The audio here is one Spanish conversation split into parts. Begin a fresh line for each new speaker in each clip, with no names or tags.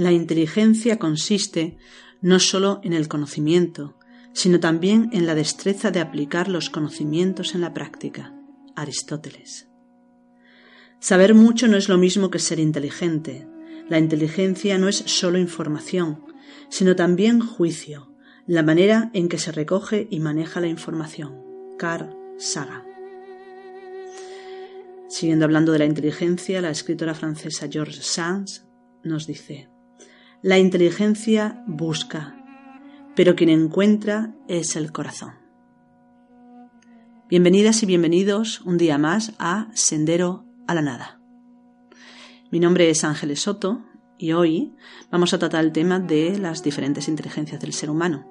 La inteligencia consiste no sólo en el conocimiento, sino también en la destreza de aplicar los conocimientos en la práctica. Aristóteles. Saber mucho no es lo mismo que ser inteligente. La inteligencia no es sólo información, sino también juicio, la manera en que se recoge y maneja la información. Carl Sagan. Siguiendo hablando de la inteligencia, la escritora francesa George Sands nos dice, la inteligencia busca, pero quien encuentra es el corazón. Bienvenidas y bienvenidos un día más a Sendero a la Nada. Mi nombre es Ángeles Soto y hoy vamos a tratar el tema de las diferentes inteligencias del ser humano.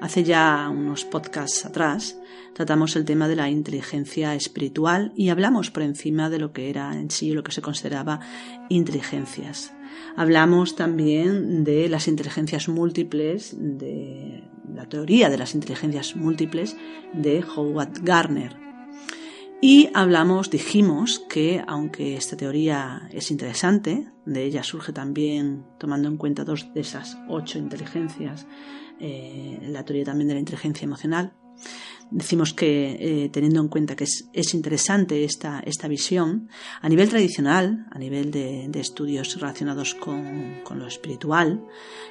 Hace ya unos podcasts atrás tratamos el tema de la inteligencia espiritual y hablamos por encima de lo que era en sí lo que se consideraba inteligencias. Hablamos también de las inteligencias múltiples, de la teoría de las inteligencias múltiples de Howard Gardner. Y hablamos, dijimos que aunque esta teoría es interesante, de ella surge también, tomando en cuenta dos de esas ocho inteligencias, eh, la teoría también de la inteligencia emocional, decimos que eh, teniendo en cuenta que es, interesante esta, esta, visión, a nivel tradicional, a nivel de, estudios relacionados con, lo espiritual,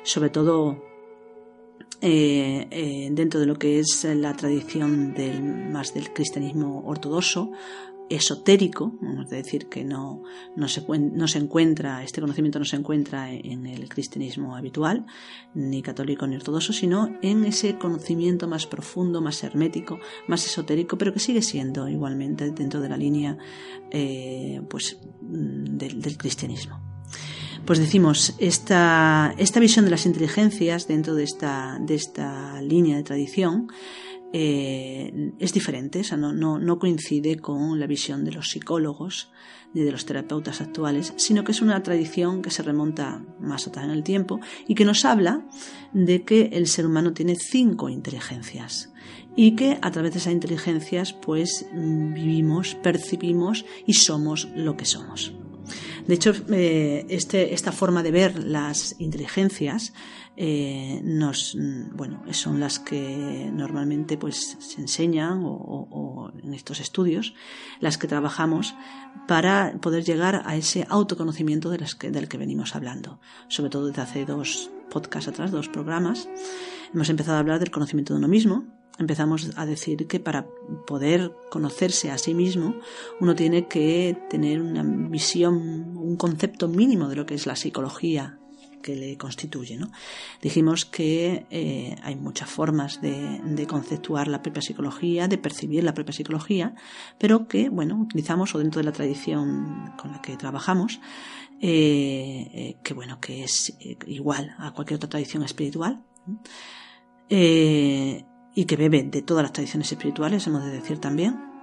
sobre todo eh, eh, dentro de lo que es la tradición más del cristianismo ortodoxo, esotérico, vamos a decir que no, no, se, encuentra, este conocimiento no se encuentra en el cristianismo habitual, ni católico ni ortodoxo, sino en ese conocimiento más profundo, más hermético, más esotérico, pero que sigue siendo igualmente dentro de la línea eh, pues, del, del cristianismo. Pues decimos, esta, esta visión de las inteligencias dentro de esta, de esta línea de tradición eh, es diferente, no, coincide con la visión de los psicólogos ni de los terapeutas actuales, sino que es una tradición que se remonta más atrás en el tiempo y que nos habla de que el ser humano tiene cinco inteligencias y que a través de esas inteligencias pues vivimos, percibimos y somos lo que somos. De hecho, eh, este, esta forma de ver las inteligencias eh, nos, bueno, son las que normalmente pues, se enseñan o, en estos estudios, las que trabajamos para poder llegar a ese autoconocimiento de las que, del que venimos hablando. Sobre todo desde hace dos podcasts atrás, dos programas, hemos empezado a hablar del conocimiento de uno mismo, empezamos a decir que para poder conocerse a sí mismo uno tiene que tener una visión, un concepto mínimo de lo que es la psicología que le constituye. ¿no? Dijimos que eh, hay muchas formas de, conceptuar la propia psicología, de percibir la propia psicología, pero que, bueno, utilizamos o dentro de la tradición con la que trabajamos, eh, eh, que bueno, que es igual a cualquier otra tradición espiritual y que bebe de todas las tradiciones espirituales, hemos de decir también.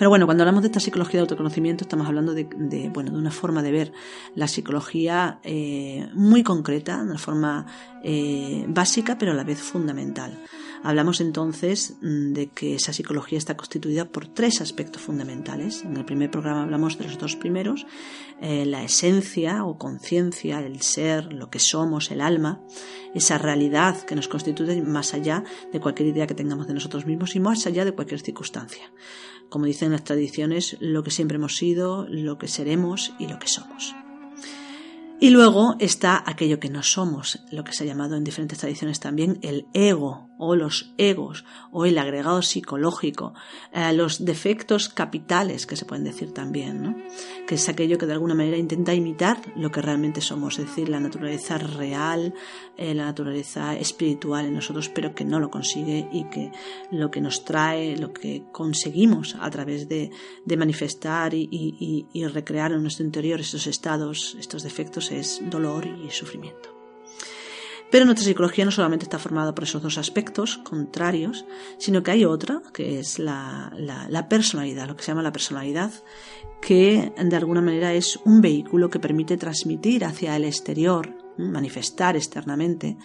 Pero bueno, cuando hablamos de esta psicología de autoconocimiento, estamos hablando de, bueno, de una forma de ver la psicología eh, muy concreta, de una forma eh, básica, pero a la vez fundamental. Hablamos entonces mm, de que esa psicología está constituida por tres aspectos fundamentales. En el primer programa hablamos de los dos primeros, eh, la esencia o conciencia, el ser, lo que somos, el alma, esa realidad que nos constituye más allá de cualquier idea que tengamos de nosotros mismos y más allá de cualquier circunstancia. Como dicen las tradiciones, lo que siempre hemos sido, lo que seremos y lo que somos. Y luego está aquello que no somos, lo que se ha llamado en diferentes tradiciones también el ego o los egos o el agregado psicológico, eh, los defectos capitales que se pueden decir también, ¿no? que es aquello que de alguna manera intenta imitar lo que realmente somos, es decir, la naturaleza real, eh, la naturaleza espiritual en nosotros, pero que no lo consigue y que lo que nos trae, lo que conseguimos a través de, manifestar y, y recrear en nuestro interior estos estados, estos defectos, es dolor y sufrimiento. Pero nuestra psicología no solamente está formada por esos dos aspectos contrarios, sino que hay otra, que es la, personalidad, lo que se llama la personalidad, que de alguna manera es un vehículo que permite transmitir hacia el exterior, manifestar externamente,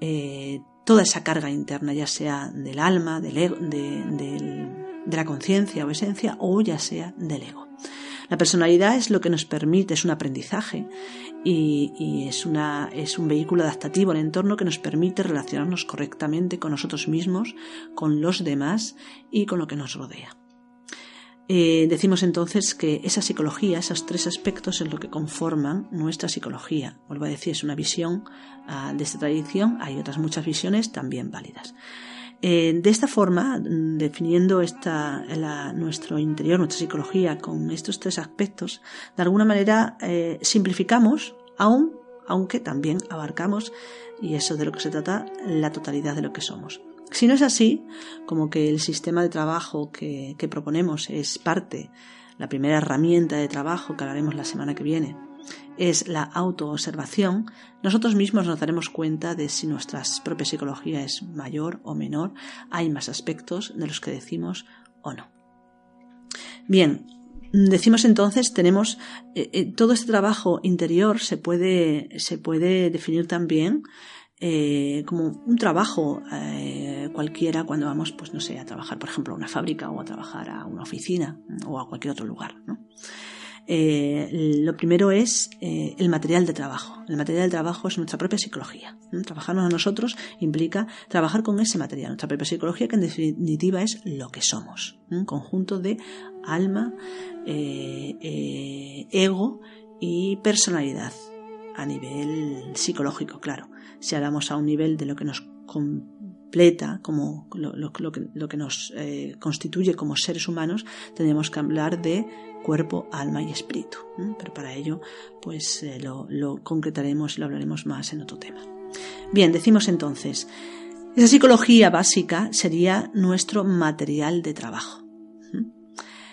eh, toda esa carga interna, ya sea del alma, del de, de la conciencia o esencia, o ya sea del ego. La personalidad es lo que nos permite, es un aprendizaje y, es, una, es un vehículo adaptativo al entorno que nos permite relacionarnos correctamente con nosotros mismos, con los demás y con lo que nos rodea. Eh, decimos entonces que esa psicología, esos tres aspectos es lo que conforman nuestra psicología. Vuelvo a decir, es una visión ah, de esta tradición, hay otras muchas visiones también válidas. Eh, de esta forma, mm, definiendo nuestro interior, nuestra psicología con estos tres aspectos, de alguna manera eh, simplificamos, aún, aunque también abarcamos, y eso de lo que se trata, la totalidad de lo que somos. Si no es así, como que el sistema de trabajo que, que proponemos es parte, la primera herramienta de trabajo que hablaremos la semana que viene, es la autoobservación, nosotros mismos nos daremos cuenta de si nuestra propia psicología es mayor o menor, hay más aspectos de los que decimos o no. Bien, decimos entonces, tenemos eh, eh, todo este trabajo interior se puede, se puede definir también eh, como un trabajo cualquiera cuando vamos, pues no sé, a trabajar, por ejemplo, a una fábrica o a trabajar a una oficina o a cualquier otro lugar. ¿no? Eh, lo primero es eh, el material de trabajo. El material de trabajo es nuestra propia psicología. Trabajarnos a nosotros implica trabajar con ese material, nuestra propia psicología, que en definitiva es lo que somos. Un conjunto de alma, eh, ego y personalidad a nivel psicológico, claro. Si hablamos a un nivel de lo que nos completa, como lo, que, nos constituye como seres humanos, tendríamos que hablar de cuerpo, alma y espíritu. Pero para ello, pues eh, lo, concretaremos y lo hablaremos más en otro tema. Bien, decimos entonces, esa psicología básica sería nuestro material de trabajo.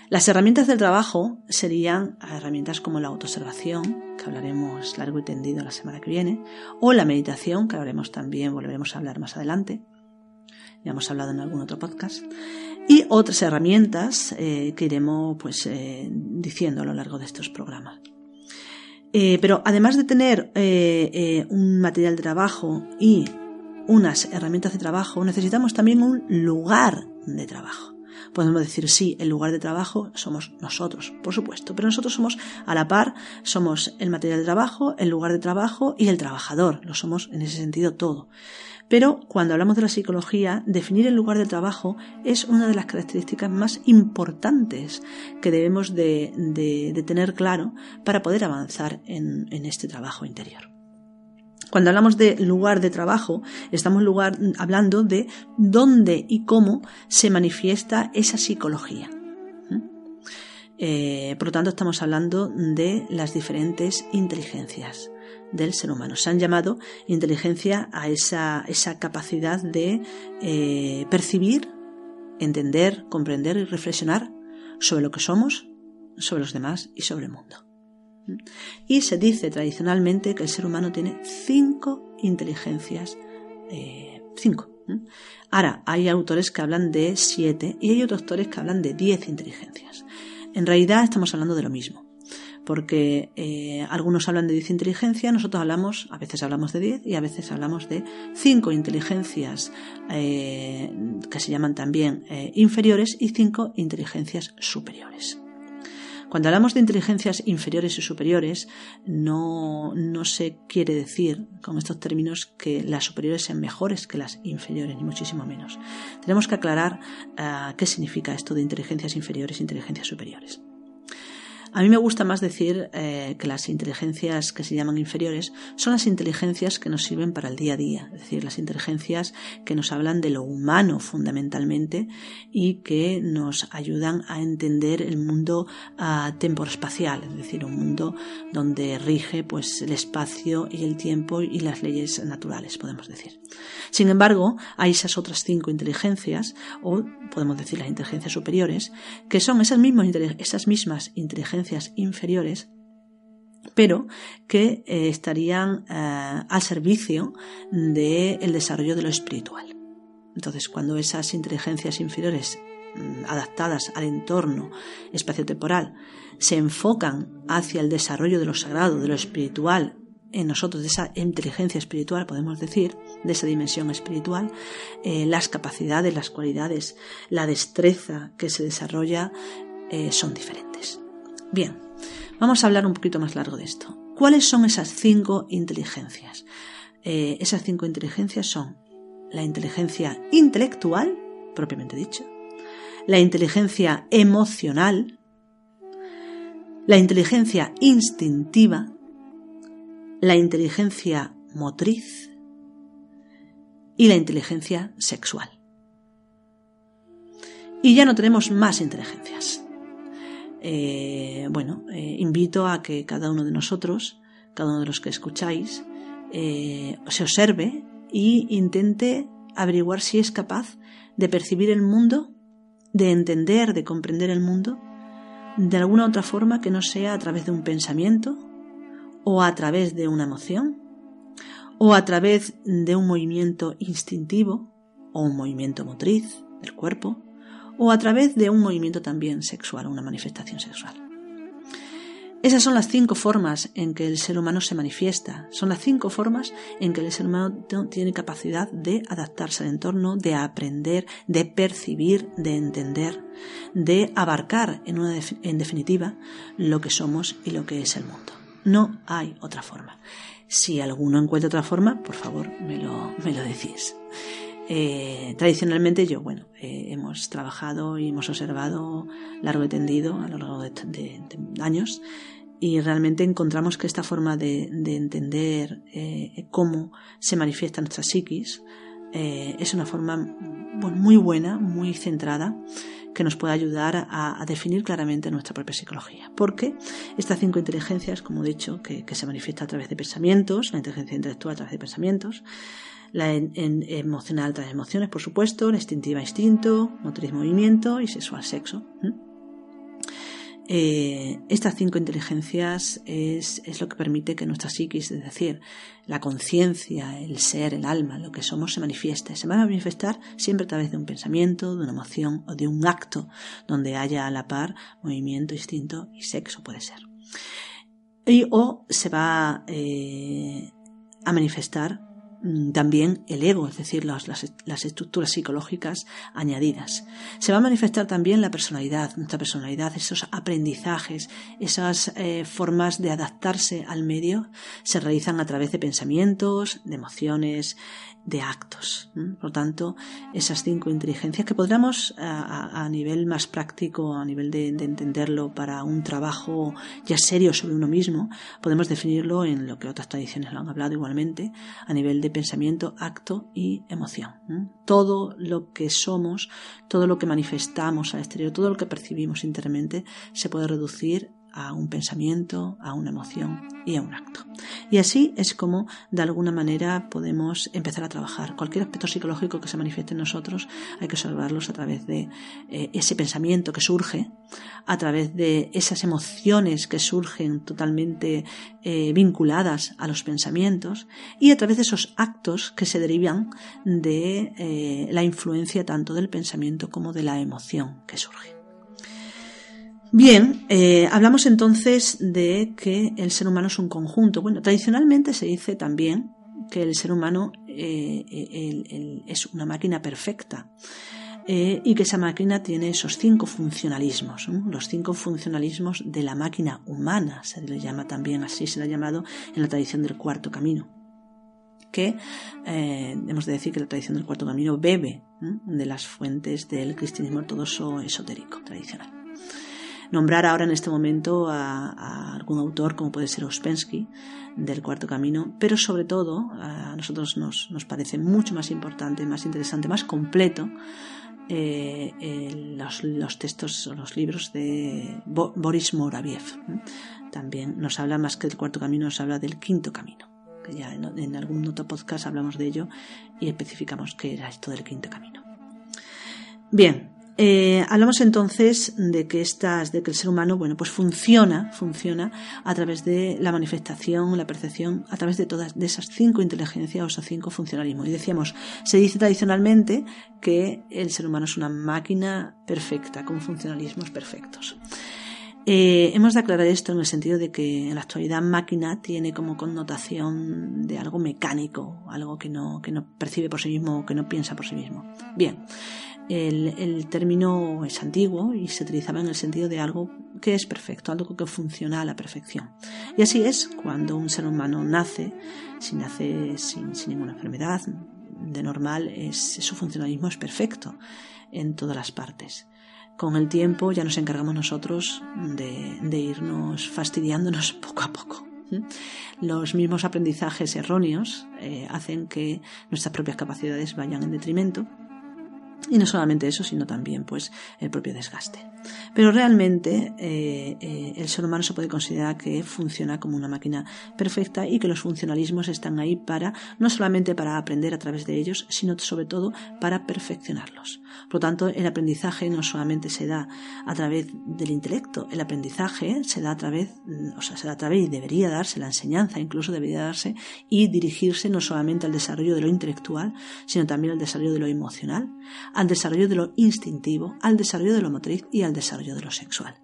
Las herramientas del trabajo serían herramientas como la autoobservación, que hablaremos largo y tendido la semana que viene, o la meditación, que hablaremos también, volveremos a hablar más adelante. Ya hemos hablado en algún otro podcast y otras herramientas eh, que iremos pues, eh, diciendo a lo largo de estos programas. Eh, pero además de tener un material de trabajo y unas herramientas de trabajo, necesitamos también un lugar de trabajo. Podemos decir, sí, el lugar de trabajo somos nosotros, por supuesto, pero nosotros somos a la par, somos el material de trabajo, el lugar de trabajo y el trabajador, lo somos en ese sentido todo. Pero cuando hablamos de la psicología, definir el lugar de trabajo es una de las características más importantes que debemos de, tener claro para poder avanzar en, este trabajo interior. Cuando hablamos de lugar de trabajo, estamos hablando de dónde y cómo se manifiesta esa psicología. Eh, por lo tanto, estamos hablando de las diferentes inteligencias del ser humano. Se han llamado inteligencia a esa, esa capacidad de eh, percibir, entender, comprender y reflexionar sobre lo que somos, sobre los demás y sobre el mundo. Y se dice tradicionalmente que el ser humano tiene cinco inteligencias, eh, cinco. Ahora, hay autores que hablan de siete y hay otros autores que hablan de diez inteligencias. En realidad estamos hablando de lo mismo porque eh, algunos hablan de 10 inteligencias, nosotros hablamos, a veces hablamos de 10 y a veces hablamos de 5 inteligencias eh, que se llaman también inferiores y 5 inteligencias superiores. Cuando hablamos de inteligencias inferiores y superiores, no, no, se quiere decir con estos términos que las superiores sean mejores que las inferiores, ni muchísimo menos. Tenemos que aclarar qué significa esto de inteligencias inferiores e inteligencias superiores. A mí me gusta más decir eh, que las inteligencias que se llaman inferiores son las inteligencias que nos sirven para el día a día, es decir, las inteligencias que nos hablan de lo humano fundamentalmente y que nos ayudan a entender el mundo uh, temporoespacial, es decir, un mundo donde rige pues el espacio y el tiempo y las leyes naturales, podemos decir. Sin embargo, hay esas otras cinco inteligencias, o podemos decir las inteligencias superiores, que son esas mismas, esas mismas inteligencias inferiores, pero que eh, estarían eh, al servicio del desarrollo de lo espiritual. Entonces, cuando esas inteligencias inferiores mm, adaptadas al entorno espaciotemporal se enfocan hacia el desarrollo de lo sagrado, de lo espiritual en nosotros, de esa inteligencia espiritual, podemos decir, de esa dimensión espiritual, eh, las capacidades, las cualidades, la destreza que se desarrolla son diferentes. Bien, vamos a hablar un poquito más largo de esto. ¿Cuáles son esas cinco inteligencias? Eh, esas cinco inteligencias son la inteligencia intelectual, propiamente dicho, la inteligencia emocional, la inteligencia instintiva, la inteligencia motriz y la inteligencia sexual. Y ya no tenemos más inteligencias. Eh, bueno, eh, invito a que cada uno de nosotros, cada uno de los que escucháis, eh, se observe y intente averiguar si es capaz de percibir el mundo, de entender, de comprender el mundo, de alguna otra forma que no sea a través de un pensamiento, o a través de una emoción, o a través de un movimiento instintivo, o un movimiento motriz del cuerpo, o a través de un movimiento también sexual, una manifestación sexual. Esas son las cinco formas en que el ser humano se manifiesta, son las cinco formas en que el ser humano tiene capacidad de adaptarse al entorno, de aprender, de percibir, de entender, de abarcar en, en definitiva lo que somos y lo que es el mundo. No hay otra forma. Si alguno encuentra otra forma, por favor, me lo, me lo decís. Eh, tradicionalmente yo, bueno, eh, hemos trabajado y hemos observado largo y tendido a lo largo de, años y realmente encontramos que esta forma de, entender eh, cómo se manifiesta nuestra psiquis es una forma muy buena, muy centrada, que nos puede ayudar a, definir claramente nuestra propia psicología. Porque estas cinco inteligencias, como he dicho, que, que se manifiesta a través de pensamientos, la inteligencia intelectual a través de pensamientos, la emocional tras emociones, por supuesto, la instintiva instinto, motriz movimiento y sexual sexo. Eh, estas cinco inteligencias es, lo que permite que nuestra psiquis, es decir, la conciencia, el ser, el alma, lo que somos, se manifieste. Se va a manifestar siempre a través de un pensamiento, de una emoción o de un acto donde haya a la par movimiento, instinto y sexo, puede ser. Y, o se va eh, a manifestar también el ego, es decir, las, las, estructuras psicológicas añadidas. Se va a manifestar también la personalidad, nuestra personalidad, esos aprendizajes, esas eh, formas de adaptarse al medio se realizan a través de pensamientos, de emociones, de actos. Por lo tanto, esas cinco inteligencias que podríamos a, nivel más práctico, a nivel de, entenderlo para un trabajo ya serio sobre uno mismo, podemos definirlo en lo que otras tradiciones lo han hablado igualmente, a nivel de pensamiento, acto y emoción. Todo lo que somos, todo lo que manifestamos al exterior, todo lo que percibimos internamente se puede reducir a un pensamiento, a una emoción y a un acto. Y así es como de alguna manera podemos empezar a trabajar. Cualquier aspecto psicológico que se manifieste en nosotros hay que observarlos a través de eh, ese pensamiento que surge, a través de esas emociones que surgen totalmente eh, vinculadas a los pensamientos y a través de esos actos que se derivan de eh, la influencia tanto del pensamiento como de la emoción que surge. Bien, eh, hablamos entonces de que el ser humano es un conjunto. Bueno, tradicionalmente se dice también que el ser humano eh, es una máquina perfecta eh, y que esa máquina tiene esos cinco funcionalismos, los cinco funcionalismos de la máquina humana, se le llama también así, se le ha llamado en la tradición del cuarto camino que hemos de decir que la tradición del cuarto camino bebe de las fuentes del cristianismo ortodoxo esotérico tradicional nombrar ahora en este momento a, algún autor como puede ser Ospensky del Cuarto Camino, pero sobre todo a nosotros nos, parece mucho más importante, más interesante, más completo eh, los, textos o los libros de Boris Moraviev. También nos habla más que del Cuarto Camino, nos habla del Quinto Camino que ya en, en, algún otro podcast hablamos de ello y especificamos qué era esto del quinto camino. Bien, eh, hablamos entonces de que estas, de que el ser humano, bueno, pues funciona, funciona a través de la manifestación, la percepción, a través de todas de esas cinco inteligencias o esos cinco funcionalismos. Y decíamos, se dice tradicionalmente que el ser humano es una máquina perfecta, con funcionalismos perfectos. Eh, hemos de aclarar esto en el sentido de que en la actualidad máquina tiene como connotación de algo mecánico, algo que no, que no percibe por sí mismo o que no piensa por sí mismo. Bien, el, término es antiguo y se utilizaba en el sentido de algo que es perfecto, algo que funciona a la perfección. Y así es cuando un ser humano nace, si nace sin, ninguna enfermedad, de normal su funcionalismo es perfecto en todas las partes con el tiempo ya nos encargamos nosotros de, irnos fastidiándonos poco a poco. Los mismos aprendizajes erróneos eh, hacen que nuestras propias capacidades vayan en detrimento y no solamente eso, sino también pues el propio desgaste. Pero realmente eh, eh, el ser humano se puede considerar que funciona como una máquina perfecta y que los funcionalismos están ahí para no solamente para aprender a través de ellos, sino sobre todo para perfeccionarlos. Por lo tanto, el aprendizaje no solamente se da a través del intelecto, el aprendizaje se da a través, mm, o sea, se da a través y debería darse, la enseñanza incluso debería darse y dirigirse no solamente al desarrollo de lo intelectual, sino también al desarrollo de lo emocional, al desarrollo de lo instintivo, al desarrollo de lo motriz y al desarrollo de lo sexual.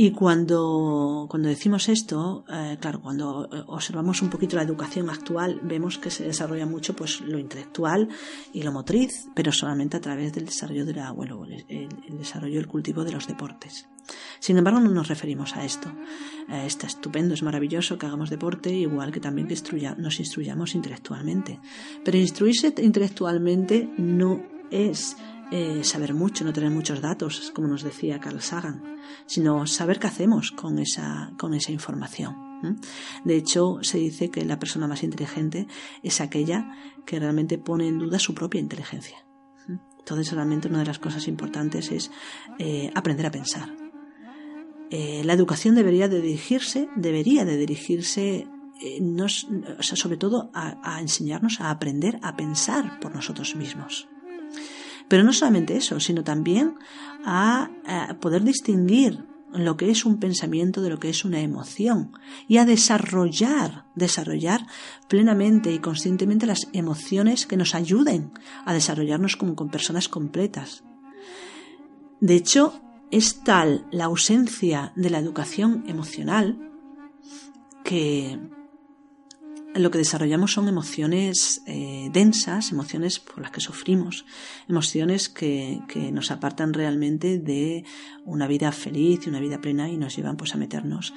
Y cuando, cuando decimos esto, eh, claro, cuando eh, observamos un poquito la educación actual, vemos que se desarrolla mucho pues lo intelectual y lo motriz, pero solamente a través del desarrollo de la, bueno, el, el desarrollo el cultivo de los deportes. Sin embargo, no nos referimos a esto. Eh, está estupendo, es maravilloso que hagamos deporte, igual que también que nos instruyamos intelectualmente. Pero instruirse intelectualmente no es eh, saber mucho, no tener muchos datos, como nos decía Carl Sagan, sino saber qué hacemos con esa, con esa información. De hecho, se dice que la persona más inteligente es aquella que realmente pone en duda su propia inteligencia. Entonces, realmente una de las cosas importantes es eh, aprender a pensar. Eh, la educación debería de dirigirse, debería de dirigirse sobre todo a enseñarnos a aprender a pensar por nosotros mismos. Pero no solamente eso, sino también a, poder distinguir lo que es un pensamiento de lo que es una emoción y a desarrollar, desarrollar plenamente y conscientemente las emociones que nos ayuden a desarrollarnos como con personas completas. De hecho, es tal la ausencia de la educación emocional que lo que desarrollamos son emociones eh, densas, emociones por las que sufrimos, emociones que, nos apartan realmente de una vida feliz y una vida plena y nos llevan pues a meternos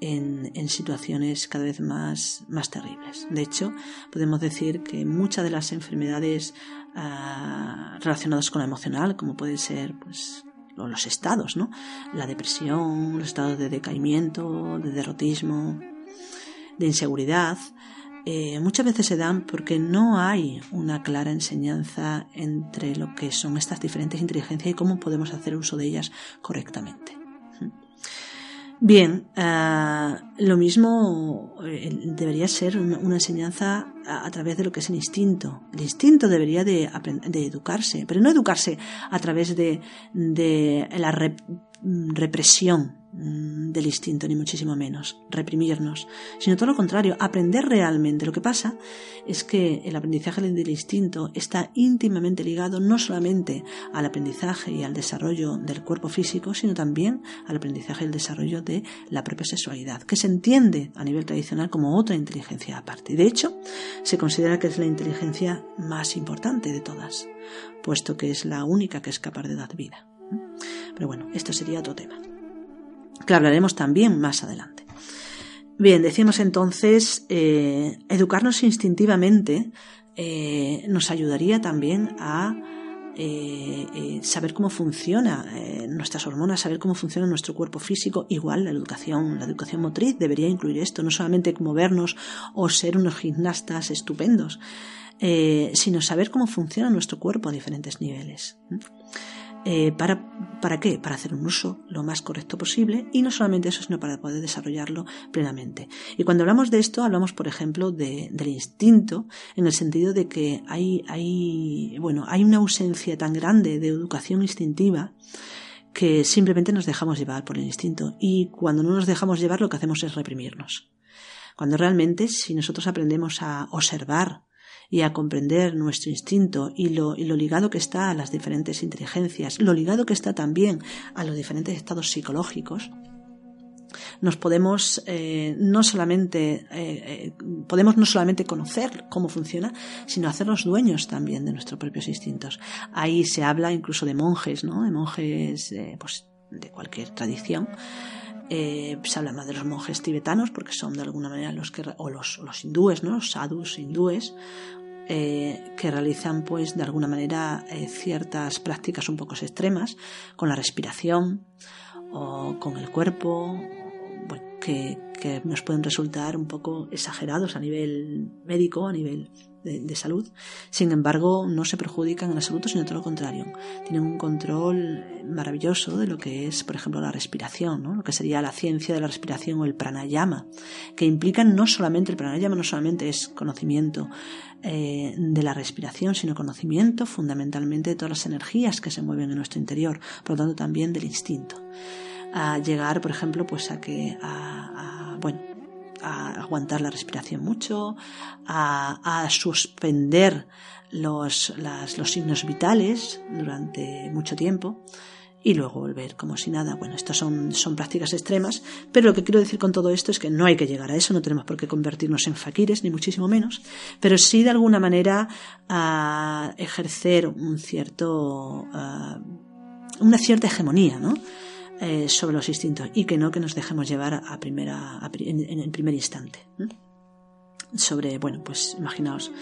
en, situaciones cada vez más, más terribles. De hecho, podemos decir que muchas de las enfermedades ah, relacionadas con lo emocional, como puede ser pues los estados, ¿no? La depresión, los estados de decaimiento, de derrotismo, de inseguridad, eh, muchas veces se dan porque no hay una clara enseñanza entre lo que son estas diferentes inteligencias y cómo podemos hacer uso de ellas correctamente. Bien, eh, lo mismo eh, debería ser una, enseñanza a, través de lo que es el instinto. El instinto debería de, educarse, pero no educarse a través de, la represión del instinto, ni muchísimo menos, reprimirnos, sino todo lo contrario, aprender realmente. Lo que pasa es que el aprendizaje del instinto está íntimamente ligado no solamente al aprendizaje y al desarrollo del cuerpo físico, sino también al aprendizaje y el desarrollo de la propia sexualidad, que se entiende a nivel tradicional como otra inteligencia aparte. De hecho, se considera que es la inteligencia más importante de todas, puesto que es la única que es capaz de dar vida. Pero bueno, esto sería otro tema que hablaremos también más adelante. Bien, decimos entonces, eh, educarnos instintivamente eh, nos ayudaría también a eh, saber cómo funciona nuestras hormonas, saber cómo funciona nuestro cuerpo físico. Igual la educación, la educación motriz debería incluir esto, no solamente movernos o ser unos gimnastas estupendos, sino saber cómo funciona nuestro cuerpo a diferentes niveles. Eh, para, ¿Para qué? Para hacer un uso lo más correcto posible y no solamente eso, sino para poder desarrollarlo plenamente. Y cuando hablamos de esto, hablamos, por ejemplo, de, del instinto, en el sentido de que hay, hay, bueno, hay una ausencia tan grande de educación instintiva que simplemente nos dejamos llevar por el instinto. Y cuando no nos dejamos llevar, lo que hacemos es reprimirnos. Cuando realmente, si nosotros aprendemos a observar y a comprender nuestro instinto y lo, y lo ligado que está a las diferentes inteligencias, lo ligado que está también a los diferentes estados psicológicos, nos podemos eh, no solamente eh, eh, podemos no solamente conocer cómo funciona, sino hacernos dueños también de nuestros propios instintos. Ahí se habla incluso de monjes, ¿no? De monjes, pues, de cualquier tradición. Se habla más de los monjes tibetanos porque son de alguna manera los que o los, los hindúes, ¿no? Los sadhus hindúes que realizan pues de alguna manera ciertas prácticas un poco extremas con la respiración o con el cuerpo que, nos pueden resultar un poco exagerados a nivel médico, a nivel de, salud. Sin embargo, no se perjudican en absoluto, sino todo lo contrario. Tienen un control maravilloso de lo que es, por ejemplo, la respiración, ¿no? lo que sería la ciencia de la respiración o el pranayama, que implican no solamente el pranayama, no solamente es conocimiento eh, de la respiración, sino conocimiento fundamentalmente de todas las energías que se mueven en nuestro interior, por lo tanto también del instinto a llegar, por ejemplo, pues a que, a, bueno, a aguantar la respiración mucho, a, suspender los, los signos vitales durante mucho tiempo y luego volver como si nada. Bueno, estas son, son prácticas extremas, pero lo que quiero decir con todo esto es que no hay que llegar a eso, no tenemos por qué convertirnos en faquires, ni muchísimo menos, pero sí de alguna manera a ejercer un cierto, una cierta hegemonía, ¿no? Eh, sobre los instintos y que no que nos dejemos llevar a primera, en, el primer instante. Sobre, bueno, pues imaginaos,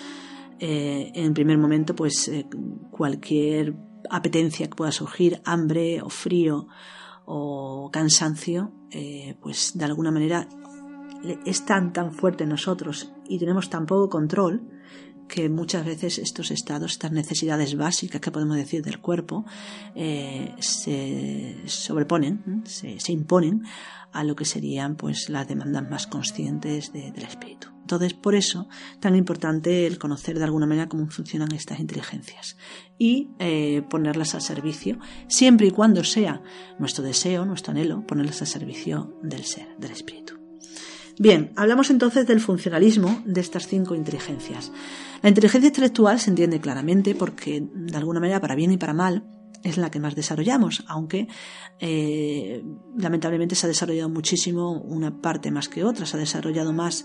eh, en primer momento, pues eh, cualquier apetencia que pueda surgir, hambre o frío o cansancio, pues de alguna manera es tan tan fuerte en nosotros y tenemos tan poco control que muchas veces estos estados, estas necesidades básicas que podemos decir del cuerpo, eh, se sobreponen, se, imponen a lo que serían pues las demandas más conscientes del espíritu. Entonces, por eso, tan importante el conocer de alguna manera cómo funcionan estas inteligencias y eh, ponerlas al servicio, siempre y cuando sea nuestro deseo, nuestro anhelo, ponerlas al servicio del ser, del espíritu. Bien, hablamos entonces del funcionalismo de estas cinco inteligencias. La inteligencia intelectual se entiende claramente porque, de alguna manera, para bien y para mal, es la que más desarrollamos, aunque eh, lamentablemente se ha desarrollado muchísimo una parte más que otra, se ha desarrollado más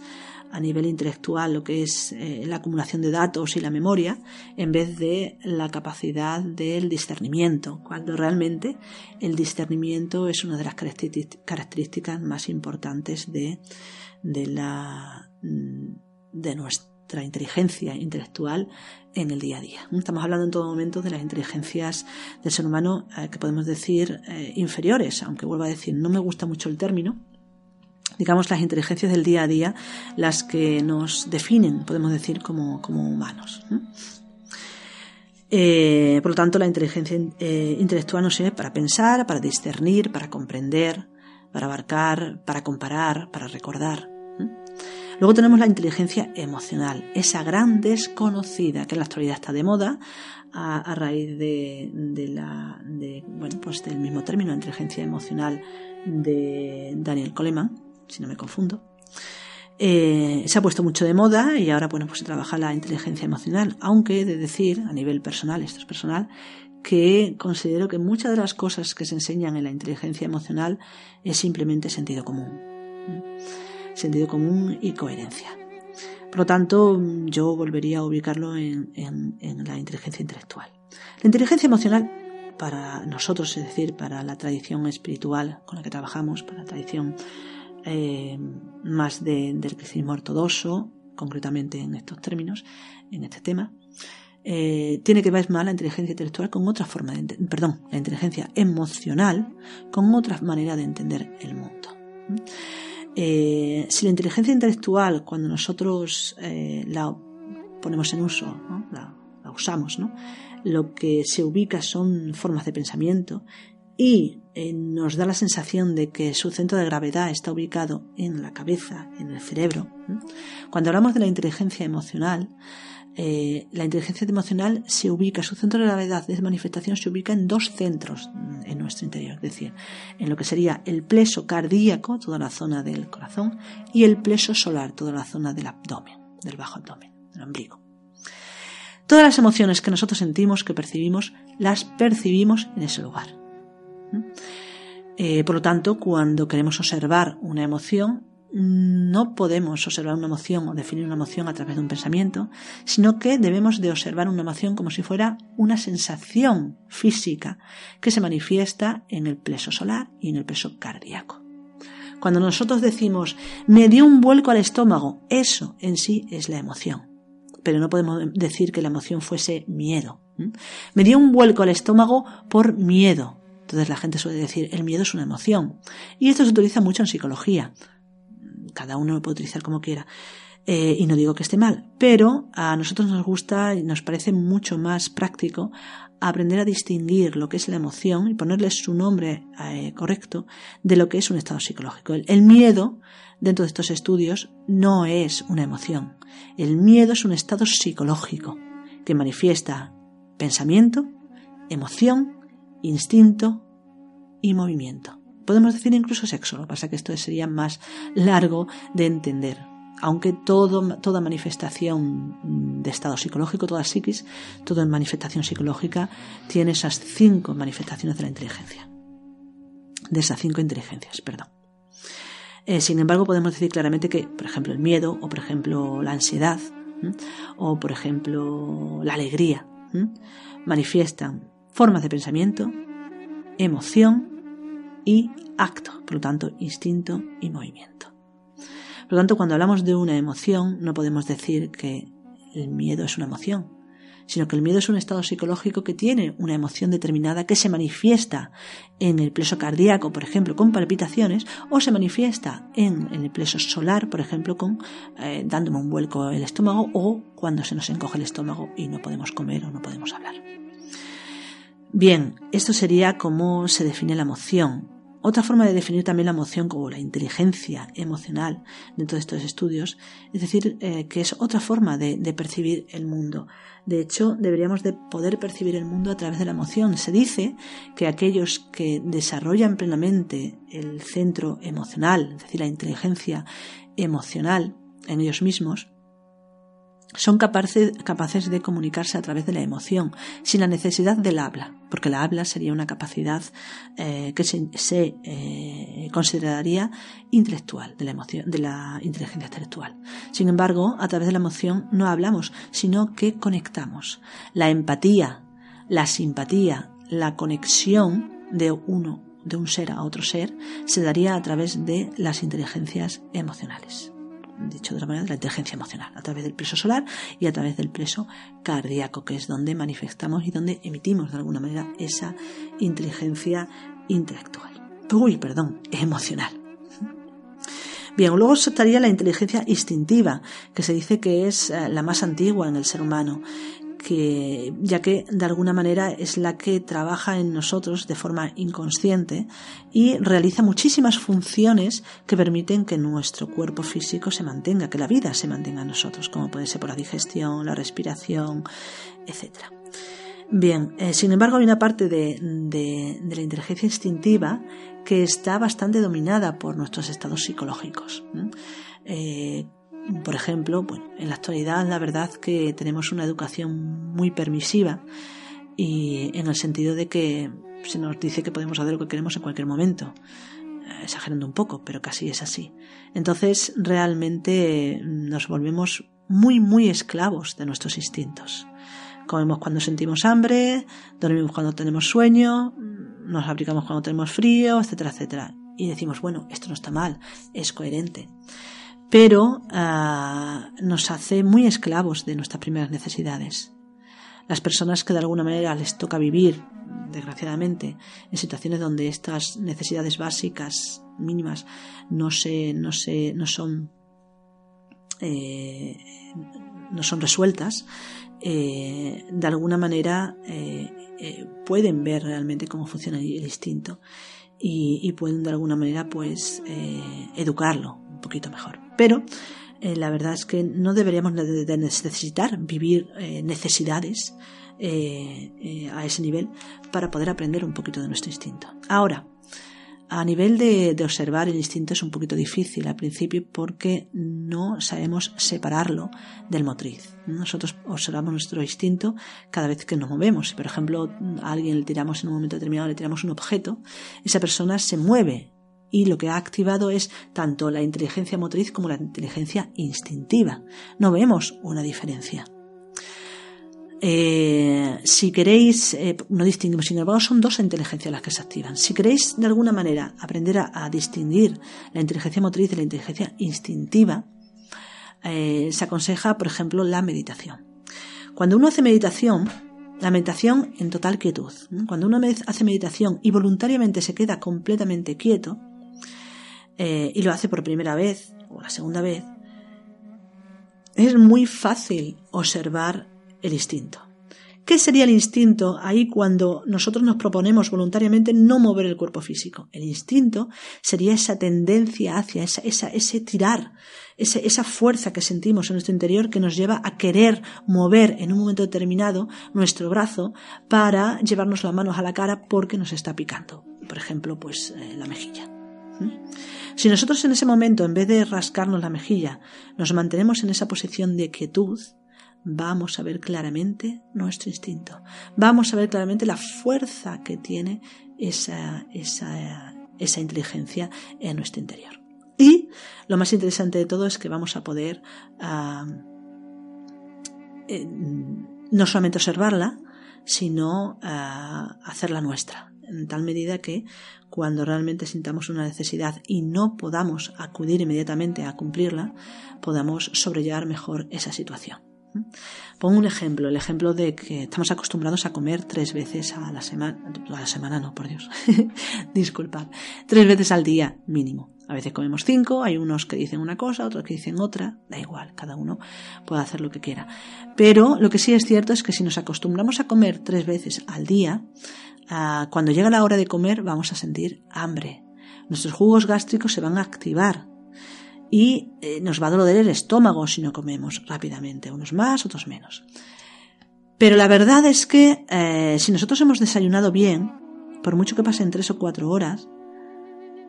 a nivel intelectual lo que es eh, la acumulación de datos y la memoria, en vez de la capacidad del discernimiento, cuando realmente el discernimiento es una de las características más importantes de, de, la, mm, de nuestra inteligencia intelectual en el día a día. Estamos hablando en todo momento de las inteligencias del ser humano eh, que podemos decir eh, inferiores, aunque vuelvo a decir, no me gusta mucho el término, digamos las inteligencias del día a día, las que nos definen, podemos decir, como, humanos. Eh, por lo tanto, la inteligencia intelectual nos sirve para pensar, para discernir, para comprender, para abarcar, para comparar, para recordar. Luego tenemos la inteligencia emocional, esa gran desconocida que en la actualidad está de moda a, raíz de, bueno, pues del mismo término, inteligencia emocional de Daniel Coleman, si no me confundo. Eh, se ha puesto mucho de moda y ahora bueno, pues se trabaja la inteligencia emocional, aunque de decir a nivel personal, esto es personal, que considero que muchas de las cosas que se enseñan en la inteligencia emocional es simplemente sentido común sentido común y coherencia. Por lo tanto, yo volvería a ubicarlo en, la inteligencia intelectual. La inteligencia emocional para nosotros, es decir, para la tradición espiritual con la que trabajamos, para la tradición eh, más del cristianismo ortodoxo, concretamente en estos términos, en este tema, eh, tiene que ver más la inteligencia intelectual con otra forma de perdón, la inteligencia emocional con otra manera de entender el mundo. Eh, si la inteligencia intelectual, cuando nosotros eh, la ponemos en uso, la, usamos, lo que se ubica son formas de pensamiento y nos da la sensación de que su centro de gravedad está ubicado en la cabeza, en el cerebro. Cuando hablamos de la inteligencia emocional, eh, la inteligencia emocional se ubica, su centro de gravedad de manifestación se ubica en dos centros en nuestro interior, es decir, en lo que sería el pleso cardíaco, toda la zona del corazón, y el pleso solar, toda la zona del abdomen, del bajo abdomen, del ombligo. Todas las emociones que nosotros sentimos, que percibimos, las percibimos en ese lugar. Eh, por lo tanto, cuando queremos observar una emoción, no podemos observar una emoción o definir una emoción a través de un pensamiento, sino que debemos de observar una emoción como si fuera una sensación física que se manifiesta en el pleso solar y en el pleso cardíaco. Cuando nosotros decimos me dio un vuelco al estómago, eso en sí es la emoción. Pero no podemos decir que la emoción fuese miedo. Me dio un vuelco al estómago por miedo. Entonces la gente suele decir el miedo es una emoción. Y esto se utiliza mucho en psicología cada uno lo puede utilizar como quiera. Eh, y no digo que esté mal, pero a nosotros nos gusta y nos parece mucho más práctico aprender a distinguir lo que es la emoción y ponerle su nombre eh, correcto de lo que es un estado psicológico. el miedo, dentro de estos estudios, no es una emoción. El miedo es un estado psicológico que manifiesta pensamiento, emoción, instinto y movimiento. Podemos decir incluso sexo, lo que pasa es que esto sería más largo de entender. Aunque todo, toda manifestación de estado psicológico, toda psiquis, toda manifestación psicológica tiene esas cinco manifestaciones de la inteligencia. De esas cinco inteligencias, perdón. Eh, sin embargo, podemos decir claramente que, por ejemplo, el miedo, o por ejemplo, la ansiedad, o por ejemplo, la alegría, manifiestan formas de pensamiento, emoción y acto, por lo tanto, instinto y movimiento. Por lo tanto, cuando hablamos de una emoción, no podemos decir que el miedo es una emoción, sino que el miedo es un estado psicológico que tiene una emoción determinada que se manifiesta en el pleso cardíaco, por ejemplo, con palpitaciones, o se manifiesta en, el pleso solar, por ejemplo, con eh, dándome un vuelco el estómago, o cuando se nos encoge el estómago y no podemos comer o no podemos hablar. Bien, esto sería cómo se define la emoción. Otra forma de definir también la emoción como la inteligencia emocional dentro de estos estudios, es decir, eh, que es otra forma de, percibir el mundo. De hecho, deberíamos de poder percibir el mundo a través de la emoción. Se dice que aquellos que desarrollan plenamente el centro emocional, es decir, la inteligencia emocional en ellos mismos, son capaces, de comunicarse a través de la emoción, sin la necesidad del habla, porque la habla sería una capacidad eh, que se, eh, consideraría intelectual, de la, emoción, de la inteligencia intelectual. Sin embargo, a través de la emoción no hablamos, sino que conectamos. La empatía, la simpatía, la conexión de uno, de un ser a otro ser, se daría a través de las inteligencias emocionales dicho de otra manera, la inteligencia emocional, a través del preso solar y a través del preso cardíaco, que es donde manifestamos y donde emitimos de alguna manera esa inteligencia intelectual. Uy, perdón, emocional. Bien, luego estaría la inteligencia instintiva, que se dice que es eh, la más antigua en el ser humano que, ya que de alguna manera es la que trabaja en nosotros de forma inconsciente y realiza muchísimas funciones que permiten que nuestro cuerpo físico se mantenga, que la vida se mantenga en nosotros, como puede ser por la digestión, la respiración, etc. Bien, eh, sin embargo hay una parte de, la inteligencia instintiva que está bastante dominada por nuestros estados psicológicos. Por ejemplo, bueno, en la actualidad la verdad que tenemos una educación muy permisiva y en el sentido de que se nos dice que podemos hacer lo que queremos en cualquier momento, eh, exagerando un poco, pero casi es así. Entonces realmente nos volvemos muy, muy esclavos de nuestros instintos. Comemos cuando sentimos hambre, dormimos cuando tenemos sueño, nos abrigamos cuando tenemos frío, etcétera, etcétera. Y decimos, bueno, esto no está mal, es coherente pero ah, nos hace muy esclavos de nuestras primeras necesidades. Las personas que de alguna manera les toca vivir, desgraciadamente, en situaciones donde estas necesidades básicas, mínimas, no se, no se, no son, eh, no son resueltas, eh, de alguna manera eh, pueden ver realmente cómo funciona el instinto y, y pueden de alguna manera pues educarlo un poquito mejor. Pero eh, la verdad es que no deberíamos de necesitar vivir eh, necesidades eh, a ese nivel para poder aprender un poquito de nuestro instinto. Ahora, A nivel de, observar el instinto es un poquito difícil al principio porque no sabemos separarlo del motriz. Nosotros observamos nuestro instinto cada vez que nos movemos. Si, por ejemplo, a alguien le tiramos en un momento determinado, le tiramos un objeto, esa persona se mueve y lo que ha activado es tanto la inteligencia motriz como la inteligencia instintiva. No vemos una diferencia. Eh, si queréis, eh, no distinguimos, sin embargo, son dos inteligencias las que se activan. Si queréis de alguna manera aprender a, distinguir la inteligencia motriz de la inteligencia instintiva, eh, se aconseja, por ejemplo, la meditación. Cuando uno hace meditación, la meditación en total quietud, cuando uno hace meditación y voluntariamente se queda completamente quieto, y lo hace por primera vez o la segunda vez, es muy fácil observar el instinto. ¿Qué sería el instinto ahí cuando nosotros nos proponemos voluntariamente no mover el cuerpo físico? El instinto sería esa tendencia hacia esa, ese tirar, esa fuerza que sentimos en nuestro interior que nos lleva a querer mover en un momento determinado nuestro brazo para llevarnos las manos a la cara porque nos está picando. Por ejemplo, pues eh, la mejilla. ¿Mm? Si nosotros en ese momento, en vez de rascarnos la mejilla, nos mantenemos en esa posición de quietud, vamos a ver claramente nuestro instinto. Vamos a ver claramente la fuerza que tiene esa, esa, esa inteligencia en nuestro interior. Y lo más interesante de todo es que vamos a poder no solamente observarla, sino hacerla nuestra. En tal medida que cuando realmente sintamos una necesidad y no podamos acudir inmediatamente a cumplirla, podamos sobrellevar mejor esa situación. Pongo un ejemplo, el ejemplo de que estamos acostumbrados a comer tres veces a la semana, a la semana no, por Dios, disculpad, tres veces al día mínimo. A veces comemos cinco, hay unos que dicen una cosa, otros que dicen otra, da igual, cada uno puede hacer lo que quiera. Pero lo que sí es cierto es que si nos acostumbramos a comer tres veces al día, ah, cuando llega la hora de comer vamos a sentir hambre. Nuestros jugos gástricos se van a activar, y eh, nos va a doler el estómago si no comemos rápidamente, unos más, otros menos. Pero la verdad es que eh, si nosotros hemos desayunado bien, por mucho que pasen tres o cuatro horas,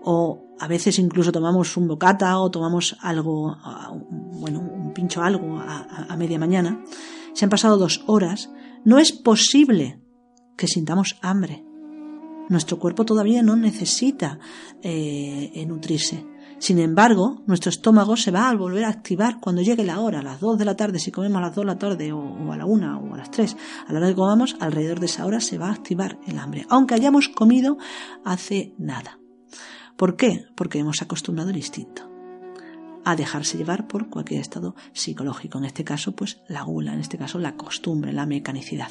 o a veces incluso tomamos un bocata o tomamos algo, bueno, un pincho algo a, media mañana, se han pasado dos horas, no es posible que sintamos hambre. Nuestro cuerpo todavía no necesita eh, nutrirse. Sin embargo, nuestro estómago se va a volver a activar cuando llegue la hora, a las 2 de la tarde, si comemos a las 2 de la tarde, o, a la 1 o a las 3, a la hora que comamos, alrededor de esa hora se va a activar el hambre, aunque hayamos comido hace nada. ¿Por qué? Porque hemos acostumbrado el instinto a dejarse llevar por cualquier estado psicológico, en este caso, pues la gula, en este caso la costumbre, la mecanicidad.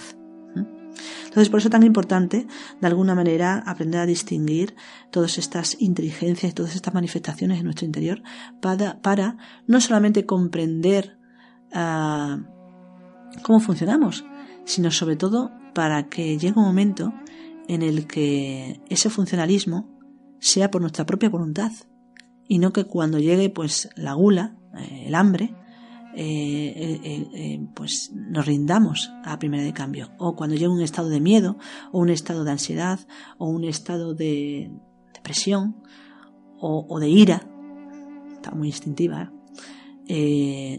Entonces, por eso es tan importante, de alguna manera, aprender a distinguir todas estas inteligencias y todas estas manifestaciones en nuestro interior para, no solamente comprender ah, cómo funcionamos, sino sobre todo para que llegue un momento en el que ese funcionalismo sea por nuestra propia voluntad y no que cuando llegue pues la gula, eh, el hambre, eh, eh, eh, pues nos rindamos a primera de cambio. O cuando llega un estado de miedo, o un estado de ansiedad, o un estado de depresión, o, de ira, está muy instintiva,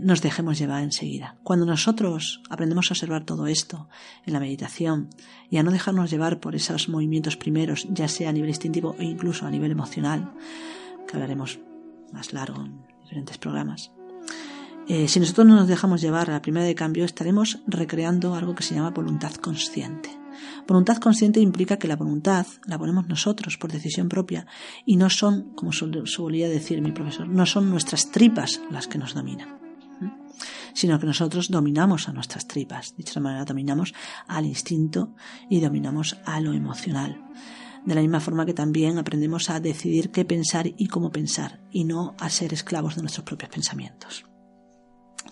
nos dejemos llevar enseguida. Cuando nosotros aprendemos a observar todo esto en la meditación y a no dejarnos llevar por esos movimientos primeros, ya sea a nivel instintivo e incluso a nivel emocional, que hablaremos más largo en diferentes programas, eh, si nosotros no nos dejamos llevar a la primera de cambio, estaremos recreando algo que se llama voluntad consciente. Voluntad consciente implica que la voluntad la ponemos nosotros por decisión propia y no son, como solía decir mi profesor, no son nuestras tripas las que nos dominan, sino que nosotros dominamos a nuestras tripas. De esta manera, dominamos al instinto y dominamos a lo emocional. De la misma forma que también aprendemos a decidir qué pensar y cómo pensar, y no a ser esclavos de nuestros propios pensamientos.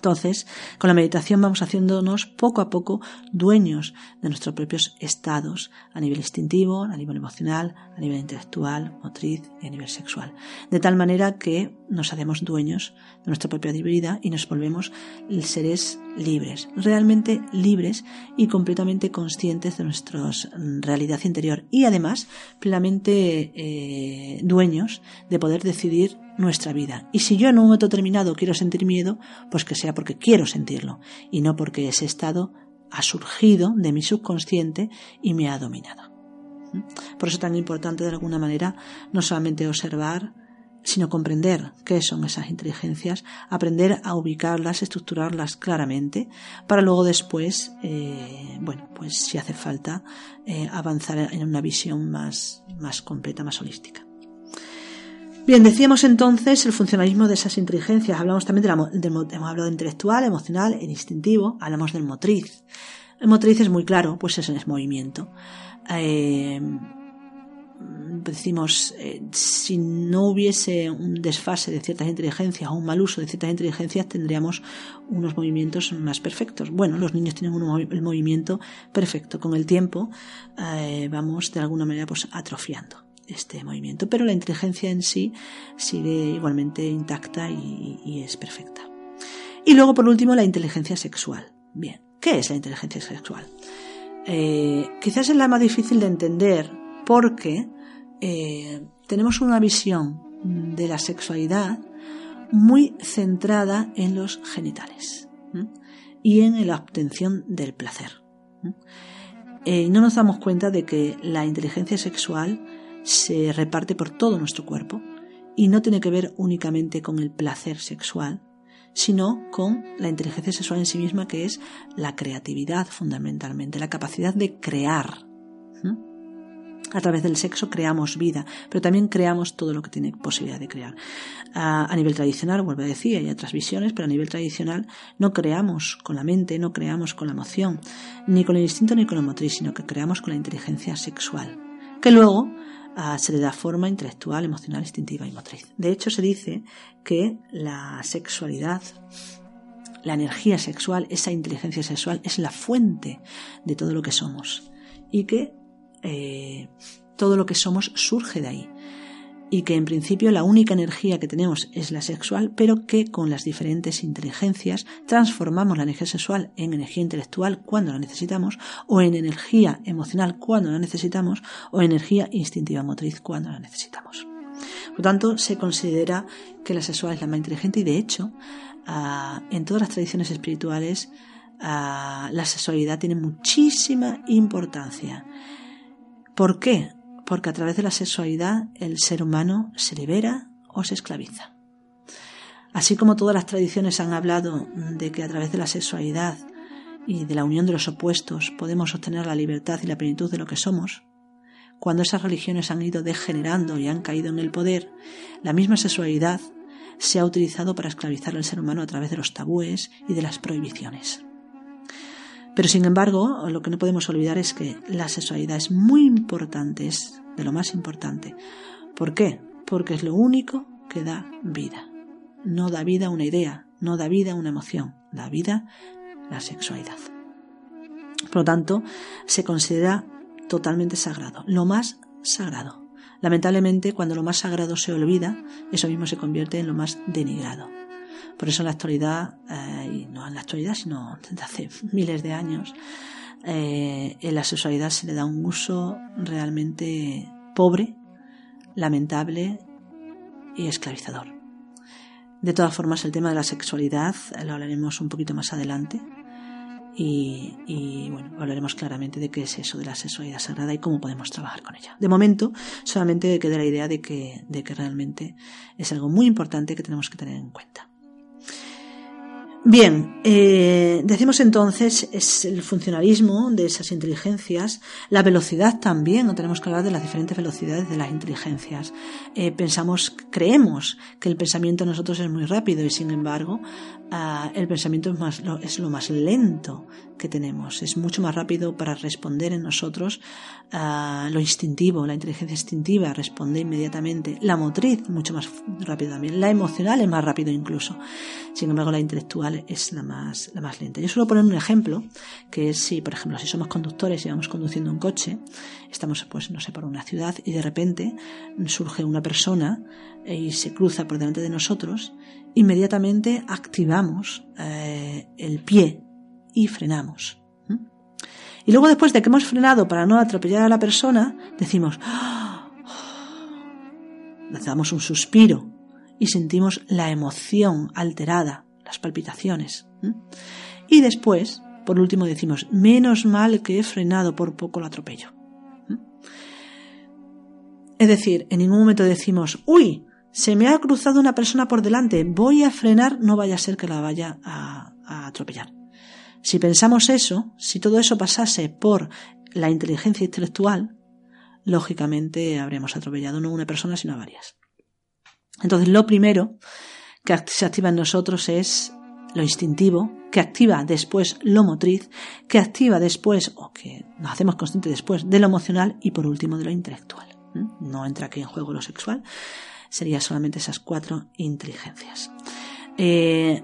Entonces, con la meditación vamos haciéndonos poco a poco dueños de nuestros propios estados a nivel instintivo, a nivel emocional, a nivel intelectual, motriz y a nivel sexual. De tal manera que nos hacemos dueños de nuestra propia vida y nos volvemos seres libres, realmente libres y completamente conscientes de nuestra realidad interior y además plenamente eh, dueños de poder decidir nuestra vida. Y si yo en un momento determinado quiero sentir miedo, pues que sea porque quiero sentirlo y no porque ese estado ha surgido de mi subconsciente y me ha dominado. ¿Mm? Por eso es tan importante de alguna manera no solamente observar, sino comprender qué son esas inteligencias, aprender a ubicarlas, estructurarlas claramente, para luego después, eh, bueno, pues si hace falta, eh, avanzar en una visión más, más completa, más holística. Bien, decíamos entonces el funcionalismo de esas inteligencias. Hablamos también de la, hemos hablado de intelectual, emocional, el instintivo. Hablamos del motriz. El motriz es muy claro, pues es, es movimiento. Eh, decimos, eh, si no hubiese un desfase de ciertas inteligencias o un mal uso de ciertas inteligencias, tendríamos unos movimientos más perfectos. Bueno, los niños tienen un, el movimiento perfecto. Con el tiempo eh, vamos de alguna manera pues atrofiando este movimiento, pero la inteligencia en sí sigue igualmente intacta y, es perfecta. Y luego, por último, la inteligencia sexual. Bien, ¿qué es la inteligencia sexual? Eh, quizás es la más difícil de entender porque eh, tenemos una visión de la sexualidad muy centrada en los genitales y en la obtención del placer. Eh, no nos damos cuenta de que la inteligencia sexual se reparte por todo nuestro cuerpo y no tiene que ver únicamente con el placer sexual, sino con la inteligencia sexual en sí misma, que es la creatividad fundamentalmente, la capacidad de crear. A través del sexo creamos vida, pero también creamos todo lo que tiene posibilidad de crear. A, nivel tradicional, vuelvo a decir, hay otras visiones, pero a nivel tradicional no creamos con la mente, no creamos con la emoción, ni con el instinto ni con la motriz, sino que creamos con la inteligencia sexual, que luego se le da forma intelectual, emocional, instintiva y motriz. De hecho, se dice que la sexualidad, la energía sexual, esa inteligencia sexual es la fuente de todo lo que somos y que eh, todo lo que somos surge de ahí y que en principio la única energía que tenemos es la sexual, pero que con las diferentes inteligencias transformamos la energía sexual en energía intelectual cuando la necesitamos, o en energía emocional cuando la necesitamos, o energía instintiva motriz cuando la necesitamos. Por lo tanto, se considera que la sexual es la más inteligente y de hecho, ah, en todas las tradiciones espirituales, ah, la sexualidad tiene muchísima importancia. ¿Por qué? Porque a través de la sexualidad el ser humano se libera o se esclaviza. Así como todas las tradiciones han hablado de que a través de la sexualidad y de la unión de los opuestos podemos obtener la libertad y la plenitud de lo que somos, cuando esas religiones han ido degenerando y han caído en el poder, la misma sexualidad se ha utilizado para esclavizar al ser humano a través de los tabúes y de las prohibiciones. Pero sin embargo, lo que no podemos olvidar es que la sexualidad es muy importante, es de lo más importante. ¿Por qué? Porque es lo único que da vida. No da vida una idea, no da vida una emoción, da vida la sexualidad. Por lo tanto, se considera totalmente sagrado, lo más sagrado. Lamentablemente, cuando lo más sagrado se olvida, eso mismo se convierte en lo más denigrado. Por eso en la actualidad, eh, y no en la actualidad, sino desde hace miles de años, eh, en la sexualidad se le da un uso realmente pobre, lamentable y esclavizador. De todas formas, el tema de la sexualidad lo hablaremos un poquito más adelante. Y, bueno, hablaremos claramente de qué es eso de la sexualidad sagrada y cómo podemos trabajar con ella. De momento, solamente queda la idea de que, de que realmente es algo muy importante que tenemos que tener en cuenta. Bien, eh, decimos entonces es el funcionalismo de esas inteligencias, la velocidad también, tenemos que hablar de las diferentes velocidades de las inteligencias. Eh, pensamos, creemos que el pensamiento de nosotros es muy rápido y sin embargo Ah, el pensamiento es, más, lo, es lo más lento que tenemos. Es mucho más rápido para responder en nosotros uh, lo instintivo, la inteligencia instintiva responde inmediatamente. La motriz, mucho más rápido también. La emocional es más rápido incluso. Sin embargo, la intelectual es la más, la más lenta. Yo suelo poner un ejemplo, que es si, por ejemplo, si somos conductores y vamos conduciendo un coche, estamos, pues, no sé, por una ciudad y de repente surge una persona y se cruza por delante de nosotros inmediatamente activamos eh, el pie y frenamos. Y luego después de que hemos frenado para no atropellar a la persona, decimos, damos un suspiro y sentimos la emoción alterada, las palpitaciones. Y después, por último, decimos, menos mal que he frenado, por poco lo atropello. Es decir, en ningún momento decimos, uy, se me ha cruzado una persona por delante, voy a frenar, no vaya a ser que la vaya a, atropellar. Si pensamos eso, si todo eso pasase por la inteligencia intelectual, lógicamente habríamos atropellado no una persona, sino a varias. Entonces, lo primero que se activa en nosotros es lo instintivo, que activa después lo motriz, que activa después, o que nos hacemos conscientes después, de lo emocional y por último de lo intelectual. No entra aquí en juego lo sexual, serían solamente esas cuatro inteligencias. Eh,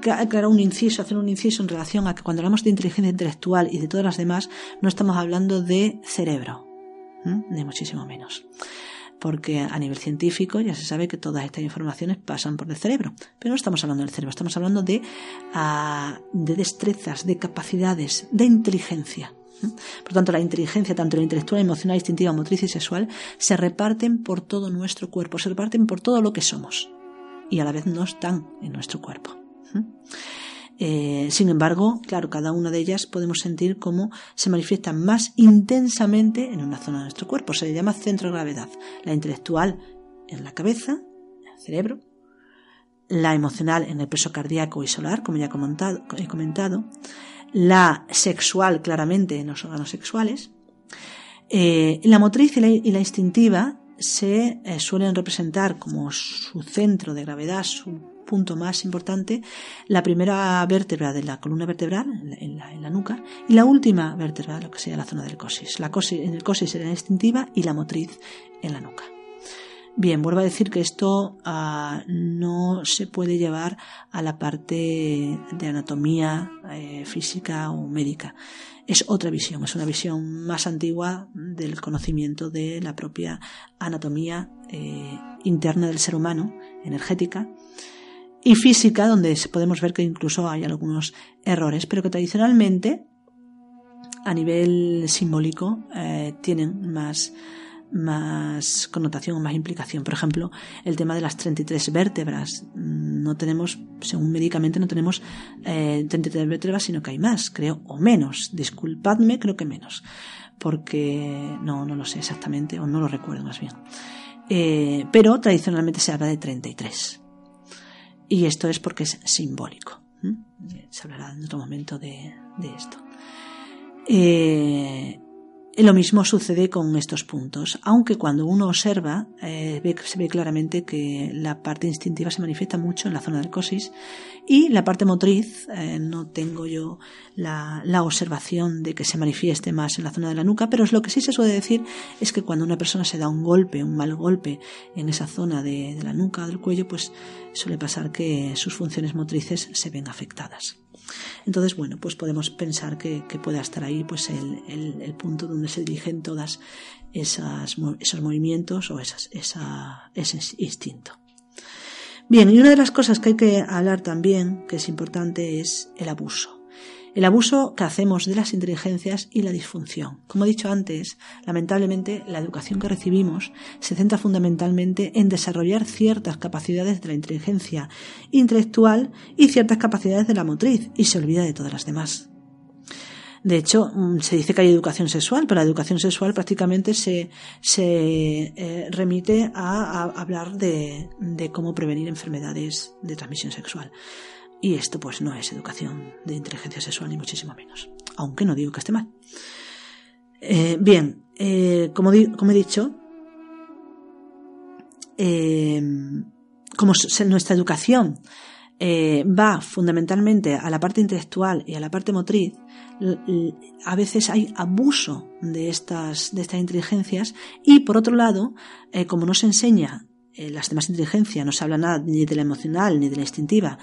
claro, un inciso, hacer un inciso en relación a que cuando hablamos de inteligencia intelectual y de todas las demás, no estamos hablando de cerebro, ni muchísimo menos. Porque a nivel científico ya se sabe que todas estas informaciones pasan por el cerebro. Pero no estamos hablando del cerebro, estamos hablando de, ah, de destrezas, de capacidades, de inteligencia. Por tanto, la inteligencia, tanto la intelectual, emocional, instintiva, motriz y sexual, se reparten por todo nuestro cuerpo, se reparten por todo lo que somos y a la vez no están en nuestro cuerpo. Eh, sin embargo, claro, cada una de ellas podemos sentir cómo se manifiesta más intensamente en una zona de nuestro cuerpo. Se le llama centro de gravedad. La intelectual en la cabeza, en el cerebro, la emocional en el peso cardíaco y solar, como ya he comentado, la sexual claramente en los órganos sexuales. Eh, la motriz y la, instintiva se eh, suelen representar como su centro de gravedad, su punto más importante, la primera vértebra de la columna vertebral, en la, nuca, y la última vértebra, lo que sea la zona del cosis. La cosis en el cosis era la instintiva y la motriz en la nuca. Bien, vuelvo a decir que esto ah, no se puede llevar a la parte de anatomía eh, física o médica. Es otra visión, es una visión más antigua del conocimiento de la propia anatomía eh, interna del ser humano, energética, y física, donde podemos ver que incluso hay algunos errores, pero que tradicionalmente, a nivel simbólico, eh, tienen más más connotación, más implicación. Por ejemplo, el tema de las 33 vértebras. No tenemos, según médicamente, no tenemos eh, 33 vértebras, sino que hay más, creo, o menos. Disculpadme, creo que menos. Porque no, no lo sé exactamente, o no lo recuerdo más bien. Eh, pero tradicionalmente se habla de 33. Y esto es porque es simbólico. Se hablará en otro momento de, de esto. Eh, lo mismo sucede con estos puntos, aunque cuando uno observa eh, se ve claramente que la parte instintiva se manifiesta mucho en la zona del cosis y la parte motriz eh, no tengo yo la, observación de que se manifieste más en la zona de la nuca, pero lo que sí se suele decir es que cuando una persona se da un golpe, un mal golpe en esa zona de, de la nuca o del cuello, pues suele pasar que sus funciones motrices se ven afectadas. Entonces, bueno, pues podemos pensar que, pueda estar ahí pues el, punto donde se dirigen todas esos movimientos o esas, ese instinto. Bien, y una de las cosas que hay que hablar también, que es importante, es el abuso el abuso que hacemos de las inteligencias y la disfunción. Como he dicho antes, lamentablemente la educación que recibimos se centra fundamentalmente en desarrollar ciertas capacidades de la inteligencia intelectual y ciertas capacidades de la motriz y se olvida de todas las demás. De hecho, mm, se dice que hay educación sexual, pero la educación sexual prácticamente se, se eh, remite a, hablar de, de cómo prevenir enfermedades de transmisión sexual. Y esto pues no es educación de inteligencia sexual ni muchísimo menos. Aunque no digo que esté mal. Eh, bien, eh, como, como, he dicho, eh, como nuestra educación va fundamentalmente a la parte intelectual y a la parte motriz, a veces hay abuso de estas, de estas inteligencias y por otro lado, como no se enseña las demás inteligencias, no se habla nada ni de la emocional ni de la instintiva,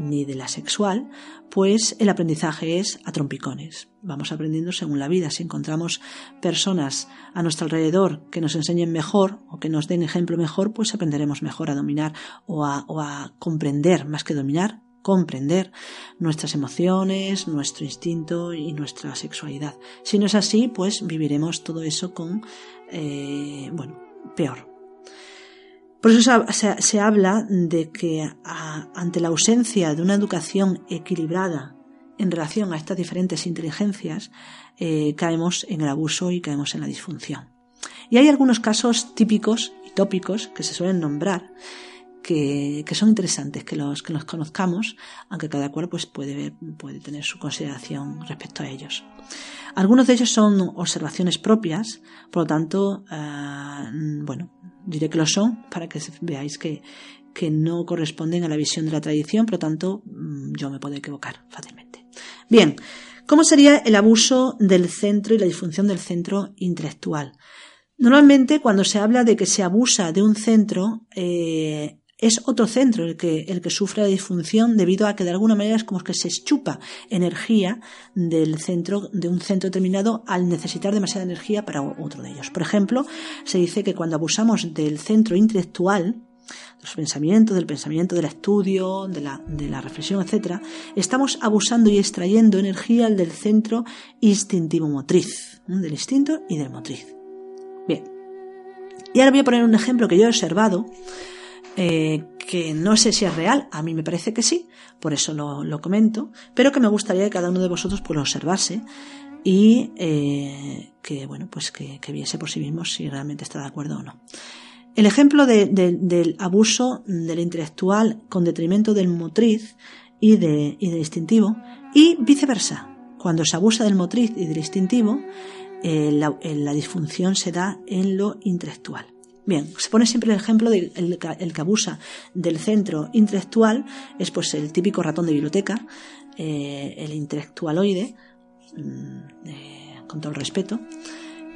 ni de la sexual, pues el aprendizaje es a trompicones. Vamos aprendiendo según la vida. Si encontramos personas a nuestro alrededor que nos enseñen mejor o que nos den ejemplo mejor, pues aprenderemos mejor a dominar o a, comprender, más que dominar, comprender nuestras emociones, nuestro instinto y nuestra sexualidad. Si no es así, pues viviremos todo eso con, eh, bueno, peor. Por eso se, habla de que ante la ausencia de una educación equilibrada en relación a estas diferentes inteligencias, eh, caemos en el abuso y caemos en la disfunción. Y hay algunos casos típicos y tópicos que se suelen nombrar que, son interesantes que los, que los conozcamos, aunque cada cual pues, puede, puede tener su consideración respecto a ellos. Algunos de ellos son observaciones propias, por lo tanto, eh, bueno, diré que lo son para que veáis que, que no corresponden a la visión de la tradición, por lo tanto, mm, yo me puedo equivocar fácilmente. Bien, ¿cómo sería el abuso del centro y la disfunción del centro intelectual? Normalmente, cuando se habla de que se abusa de un centro, eh, es otro centro el que, el que sufre la disfunción debido a que de alguna manera es como que se chupa energía del centro, de un centro determinado al necesitar demasiada energía para otro de ellos. Por ejemplo, se dice que cuando abusamos del centro intelectual, los pensamientos, del pensamiento, del estudio, de la, de la reflexión, etc., estamos abusando y extrayendo energía del centro instintivo motriz, del instinto y del motriz. Bien. Y ahora voy a poner un ejemplo que yo he observado eh, que no sé si es real, a mí me parece que sí, por eso lo, comento, pero que me gustaría que cada uno de vosotros pues, lo observase y eh, que, bueno, pues que, viese por sí mismo si realmente está de acuerdo o no. El ejemplo del abuso del intelectual con detrimento del motriz y, de, y del instintivo y viceversa. Cuando se abusa del motriz y del instintivo, eh, la disfunción se da en lo intelectual. Bien, se pone siempre el ejemplo de el, que abusa del centro intelectual, es pues el típico ratón de biblioteca, eh, el intelectualoide, mm, eh, con todo el respeto,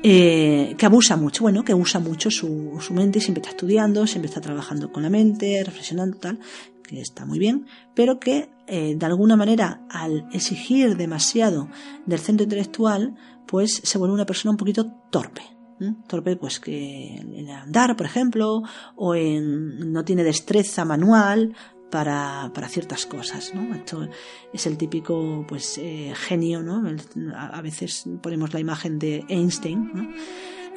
eh, que abusa mucho, bueno, que usa mucho su, su, mente, siempre está estudiando, siempre está trabajando con la mente, reflexionando, tal, que está muy bien, pero que de alguna manera al exigir demasiado del centro intelectual, pues se vuelve una persona un poquito torpe. Torpe, pues que en andar, por ejemplo, o en no tiene destreza manual para, para ciertas cosas, ¿no? Esto es el típico, pues, eh, genio, ¿no? A, veces ponemos la imagen de Einstein, ¿no?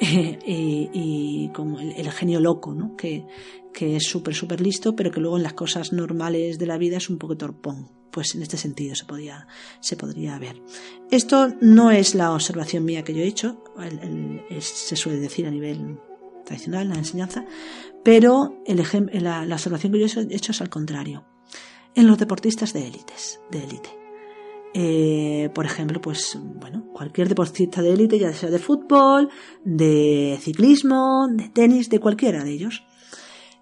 y, con el, genio loco, ¿no? Que, que es súper, súper listo, pero que luego en las cosas normales de la vida es un poco torpón pues en este sentido se, podía, se podría ver. Esto no es la observación mía que yo he hecho, se suele decir a nivel tradicional, la enseñanza, pero la, la, observación que yo he hecho es al contrario. En los deportistas de élites, de élite. Eh, por ejemplo, pues bueno, cualquier deportista de élite, ya sea de fútbol, de ciclismo, de tenis, de cualquiera de ellos,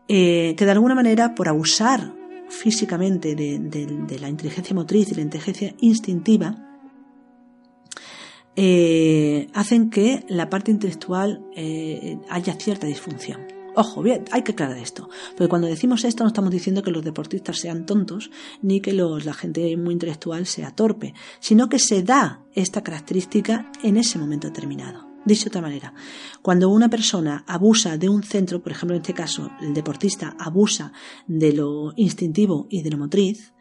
eh, que de alguna manera por abusar físicamente de, la inteligencia motriz y la inteligencia instintiva, eh, hacen que la parte intelectual eh, haya cierta disfunción. Ojo, bien, hay que aclarar esto, porque cuando decimos esto no estamos diciendo que los deportistas sean tontos ni que la gente muy intelectual sea torpe, sino que se da esta característica en ese momento determinado. Dicho de otra manera, cuando una persona abusa de un centro, por ejemplo en este caso el deportista abusa de lo instintivo y de lo motriz,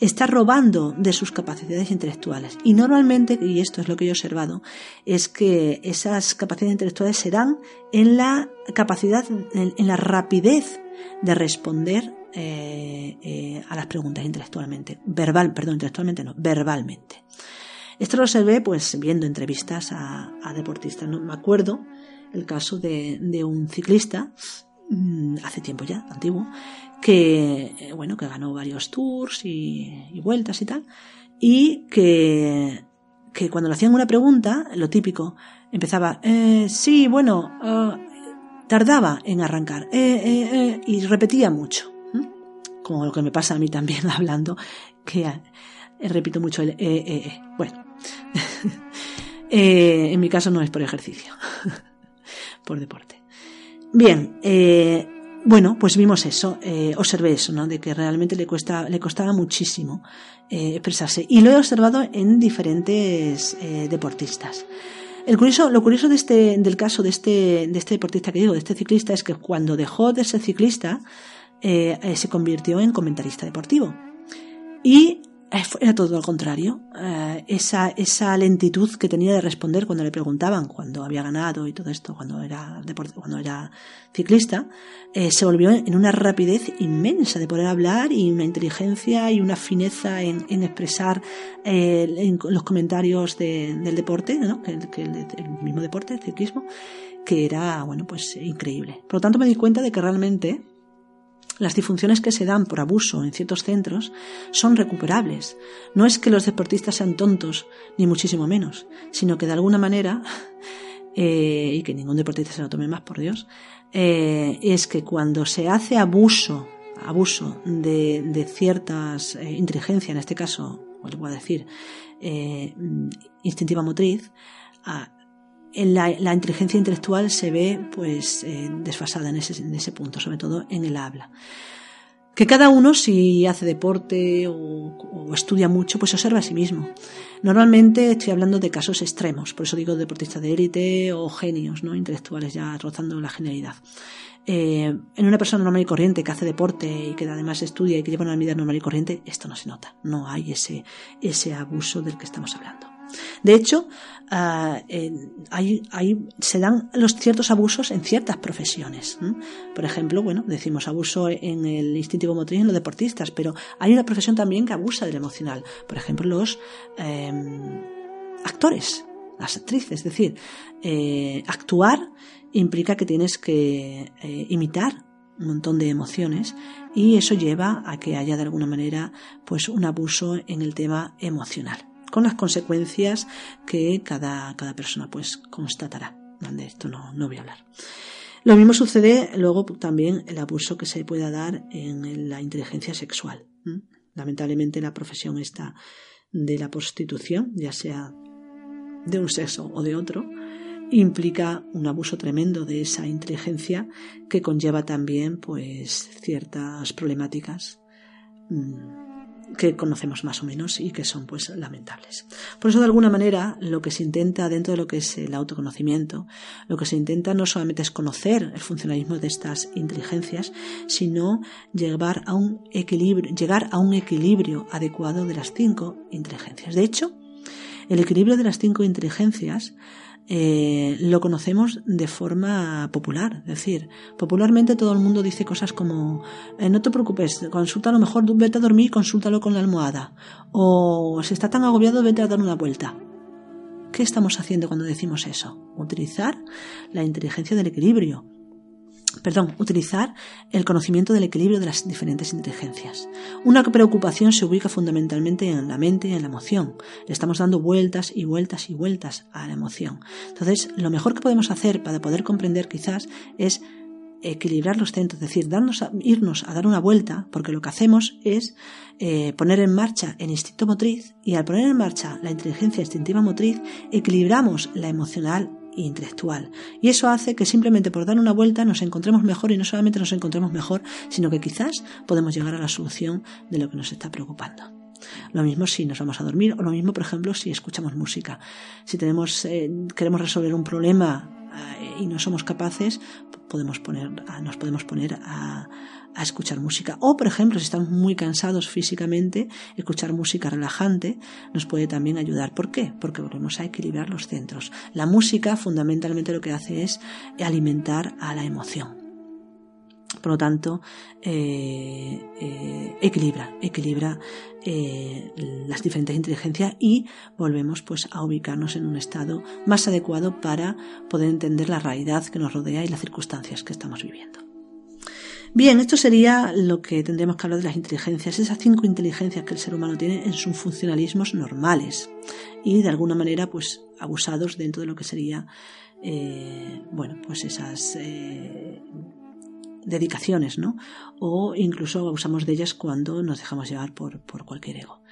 está robando de sus capacidades intelectuales. Y normalmente, y esto es lo que yo he observado, es que esas capacidades intelectuales se dan en la capacidad, en, la rapidez de responder eh, eh, a las preguntas intelectualmente. Verbal, perdón, intelectualmente no, verbalmente. Esto lo observé pues viendo entrevistas a, deportistas. ¿no? Me acuerdo el caso de, un ciclista, mm, hace tiempo ya, antiguo, que eh, bueno, que ganó varios tours y, vueltas y tal, y que, que, cuando le hacían una pregunta, lo típico, empezaba, eh, sí, bueno, ah, tardaba en arrancar, eh, y repetía mucho. como lo que me pasa a mí también hablando, que repito mucho el eh, eh, eh. Bueno, en mi caso no es por ejercicio, por deporte. Bien, bueno, pues vimos eso, observé eso, ¿no? De que realmente le cuesta, le costaba muchísimo expresarse. Y lo he observado en diferentes deportistas. Lo curioso de este, del caso de este, de este deportista que digo, de este ciclista, es que cuando dejó de ser ciclista, eh, eh, se convirtió en comentarista deportivo. Y eh, era todo lo contrario. esa, esa lentitud que tenía de responder cuando le preguntaban cuando había ganado y todo esto, cuando era, cuando era ciclista, se volvió en una rapidez inmensa de poder hablar y una inteligencia y una fineza en, expresar los comentarios del deporte, ¿no? que, el mismo deporte, el ciclismo, que era, bueno, pues increíble. Por lo tanto me di cuenta de que realmente las disfunciones que se dan por abuso en ciertos centros son recuperables. No es que los deportistas sean tontos, ni muchísimo menos, sino que de alguna manera, eh, y que ningún deportista se lo tome más, por Dios, eh, es que cuando se hace abuso, abuso de, ciertas eh, inteligencias, en este caso, os voy a decir, instintiva motriz, la, inteligencia intelectual se ve pues eh, desfasada en ese, punto, sobre todo en el habla. Que cada uno, si hace deporte o, estudia mucho, pues observa a sí mismo. Normalmente estoy hablando de casos extremos, por eso digo deportistas de élite o genios, ¿no? Intelectuales ya rozando la genialidad. Eh, en una persona normal y corriente que hace deporte y que además estudia y que lleva una vida normal y corriente, esto no se nota. No hay ese, ese abuso del que estamos hablando. De hecho, ah, se dan los ciertos abusos en ciertas profesiones. Por ejemplo, bueno, decimos abuso en el instintivo motriz en los deportistas, pero hay una profesión también que abusa del emocional. Por ejemplo, los em, actores, las actrices. Es decir, eh, actuar implica que tienes que eh, imitar un montón de emociones y eso lleva a que haya de alguna manera pues un abuso en el tema emocional con las consecuencias que cada, cada persona pues constatará. De esto no, no voy a hablar. Lo mismo sucede luego también el abuso que se pueda dar en la inteligencia sexual. Lamentablemente la profesión esta de la prostitución, ya sea de un sexo o de otro, implica un abuso tremendo de esa inteligencia que conlleva también pues ciertas problemáticas mm, que conocemos más o menos y que son pues lamentables. Por eso de alguna manera lo que se intenta dentro de lo que es el autoconocimiento, lo que se intenta no solamente es conocer el funcionalismo de estas inteligencias, sino llegar a un equilibrio, llegar a un equilibrio adecuado de las cinco inteligencias. De hecho, el equilibrio de las cinco inteligencias eh, lo conocemos de forma popular. Es decir, popularmente todo el mundo dice cosas como eh, no te preocupes, consulta lo mejor, vete a dormir, consúltalo con la almohada. O si está tan agobiado, vete a dar una vuelta. ¿Qué estamos haciendo cuando decimos eso? Utilizar la inteligencia del equilibrio, perdón, utilizar el conocimiento del equilibrio de las diferentes inteligencias. Una preocupación se ubica fundamentalmente en la mente y en la emoción. Le estamos dando vueltas y vueltas y vueltas a la emoción. Entonces, lo mejor que podemos hacer para poder comprender quizás es equilibrar los centros, es decir, darnos irnos a dar una vuelta, porque lo que hacemos es eh, poner en marcha el instinto motriz y al poner en marcha la inteligencia instintiva motriz, equilibramos la emocional intelectual. Y eso hace que simplemente por dar una vuelta nos encontremos mejor y no solamente nos encontremos mejor, sino que quizás podemos llegar a la solución de lo que nos está preocupando. Lo mismo si nos vamos a dormir o lo mismo, por ejemplo, si escuchamos música. Si tenemos, eh, queremos resolver un problema eh, y no somos capaces, podemos poner, nos podemos poner a, a escuchar música. O, por ejemplo, si estamos muy cansados físicamente, escuchar música relajante nos puede también ayudar. ¿Por qué? Porque volvemos a equilibrar los centros. La música fundamentalmente lo que hace es alimentar a la emoción. Por lo tanto, eh, eh, equilibra, equilibra eh, las diferentes inteligencias y volvemos pues a ubicarnos en un estado más adecuado para poder entender la realidad que nos rodea y las circunstancias que estamos viviendo. Bien, esto sería lo que tendríamos que hablar de las inteligencias, esas cinco inteligencias que el ser humano tiene en sus funcionalismos normales y de alguna manera pues abusados dentro de lo que sería, eh, bueno, pues esas... Eh, dedicaciones, ¿no? O incluso abusamos de ellas cuando nos dejamos llevar por, por cualquier ego.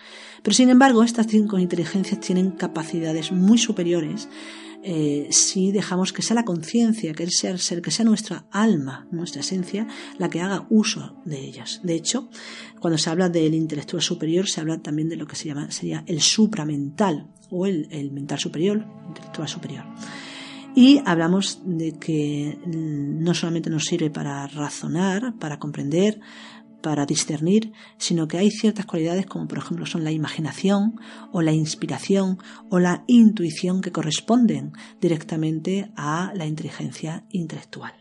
Pero sin embargo, estas cinco inteligencias tienen capacidades muy superiores eh, si dejamos que sea la conciencia, que sea el ser, que sea nuestra alma, nuestra esencia, la que haga uso de ellas. De hecho, cuando se habla del intelectual superior, se habla también de lo que se llama sería el supramental o el, el mental superior, intelectual superior. Y hablamos de que no solamente nos sirve para razonar, para comprender, para discernir, sino que hay ciertas cualidades como por ejemplo son la imaginación o la inspiración o la intuición que corresponden directamente a la inteligencia intelectual.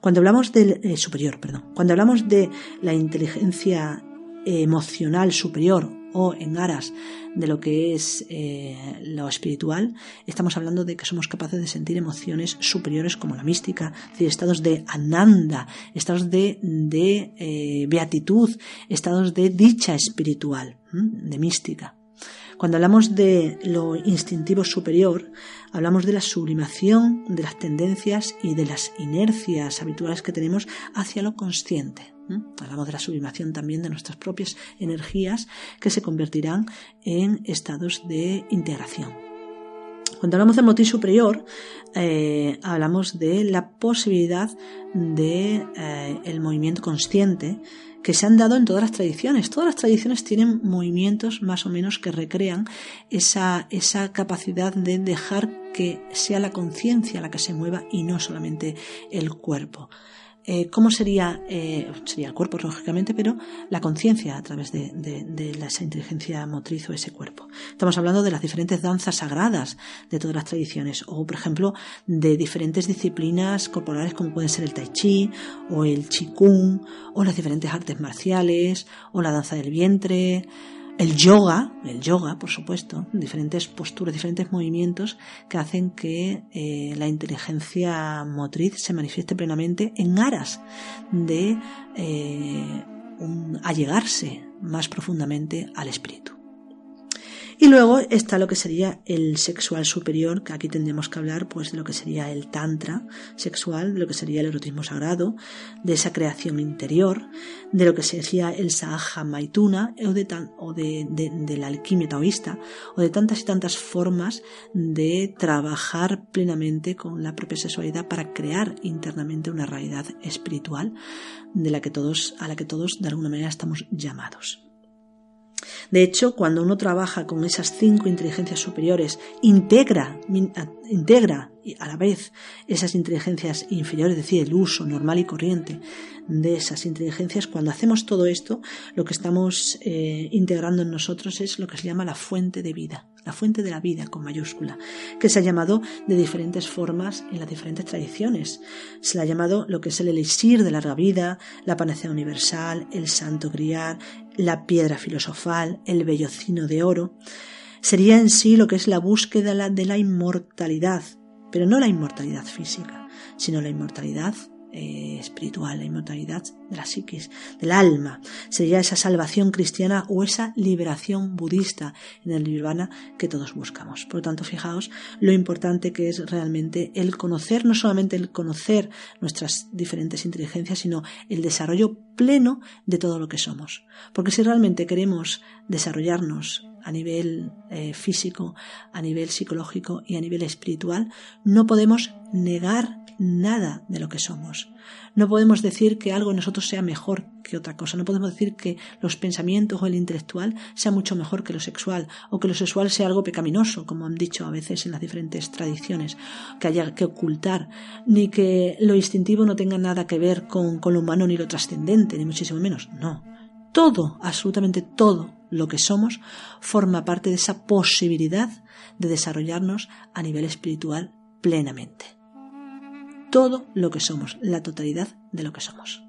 Cuando hablamos del eh, superior, perdón, cuando hablamos de la inteligencia emocional superior o en aras de lo que es eh, lo espiritual, estamos hablando de que somos capaces de sentir emociones superiores como la mística, es decir, estados de ananda, estados de, de eh, beatitud, estados de dicha espiritual, de mística. Cuando hablamos de lo instintivo superior, hablamos de la sublimación de las tendencias y de las inercias habituales que tenemos hacia lo consciente. Hablamos de la sublimación también de nuestras propias energías que se convertirán en estados de integración. Cuando hablamos del motivo superior, eh, hablamos de la posibilidad de eh, el movimiento consciente que se han dado en todas las tradiciones. Todas las tradiciones tienen movimientos más o menos que recrean esa, esa capacidad de dejar que sea la conciencia la que se mueva y no solamente el cuerpo. Eh, cómo sería, eh, sería el cuerpo, lógicamente, pero la conciencia a través de, esa inteligencia motriz o ese cuerpo. Estamos hablando de las diferentes danzas sagradas de todas las tradiciones, o por ejemplo, de diferentes disciplinas corporales como pueden ser el tai chi, o el qigong, o las diferentes artes marciales, o la danza del vientre, el yoga, el yoga, por supuesto, diferentes posturas, diferentes movimientos que hacen que eh, la inteligencia motriz se manifieste plenamente en aras de eh, allegarse más profundamente al espíritu. Y luego está lo que sería el sexual superior, que aquí tendríamos que hablar pues de lo que sería el tantra sexual, de lo que sería el erotismo sagrado, de esa creación interior, de lo que sería el sahaja maituna o, de, o de, de la alquimia taoísta, o de tantas y tantas formas de trabajar plenamente con la propia sexualidad para crear internamente una realidad espiritual de la que todos, a la que todos de alguna manera estamos llamados. De hecho, cuando uno trabaja con esas cinco inteligencias superiores, integra, integra a la vez esas inteligencias inferiores, es decir, el uso normal y corriente de esas inteligencias, cuando hacemos todo esto, lo que estamos eh, integrando en nosotros es lo que se llama la fuente de vida, la fuente de la vida con mayúscula, que se ha llamado de diferentes formas en las diferentes tradiciones. Se le ha llamado lo que es el elixir de larga vida, la panacea universal, el santo grial, la piedra filosofal, el vellocino de oro. Sería en sí lo que es la búsqueda de la inmortalidad, pero no la inmortalidad física, sino la inmortalidad eh, espiritual, la inmortalidad de la psiquis, del alma. Sería esa salvación cristiana o esa liberación budista en el nirvana que todos buscamos. Por lo tanto, fijaos lo importante que es realmente el conocer, no solamente el conocer nuestras diferentes inteligencias, sino el desarrollo pleno de todo lo que somos. Porque si realmente queremos desarrollarnos a nivel eh, físico, a nivel psicológico y a nivel espiritual, no podemos negar nada de lo que somos. No podemos decir que algo en nosotros sea mejor que otra cosa. No podemos decir que los pensamientos o el intelectual sea mucho mejor que lo sexual o que lo sexual sea algo pecaminoso, como han dicho a veces en las diferentes tradiciones, que haya que ocultar, ni que lo instintivo no tenga nada que ver con, con lo humano ni lo trascendente, ni muchísimo menos. No. Todo, absolutamente todo lo que somos forma parte de esa posibilidad de desarrollarnos a nivel espiritual plenamente todo lo que somos, la totalidad de lo que somos.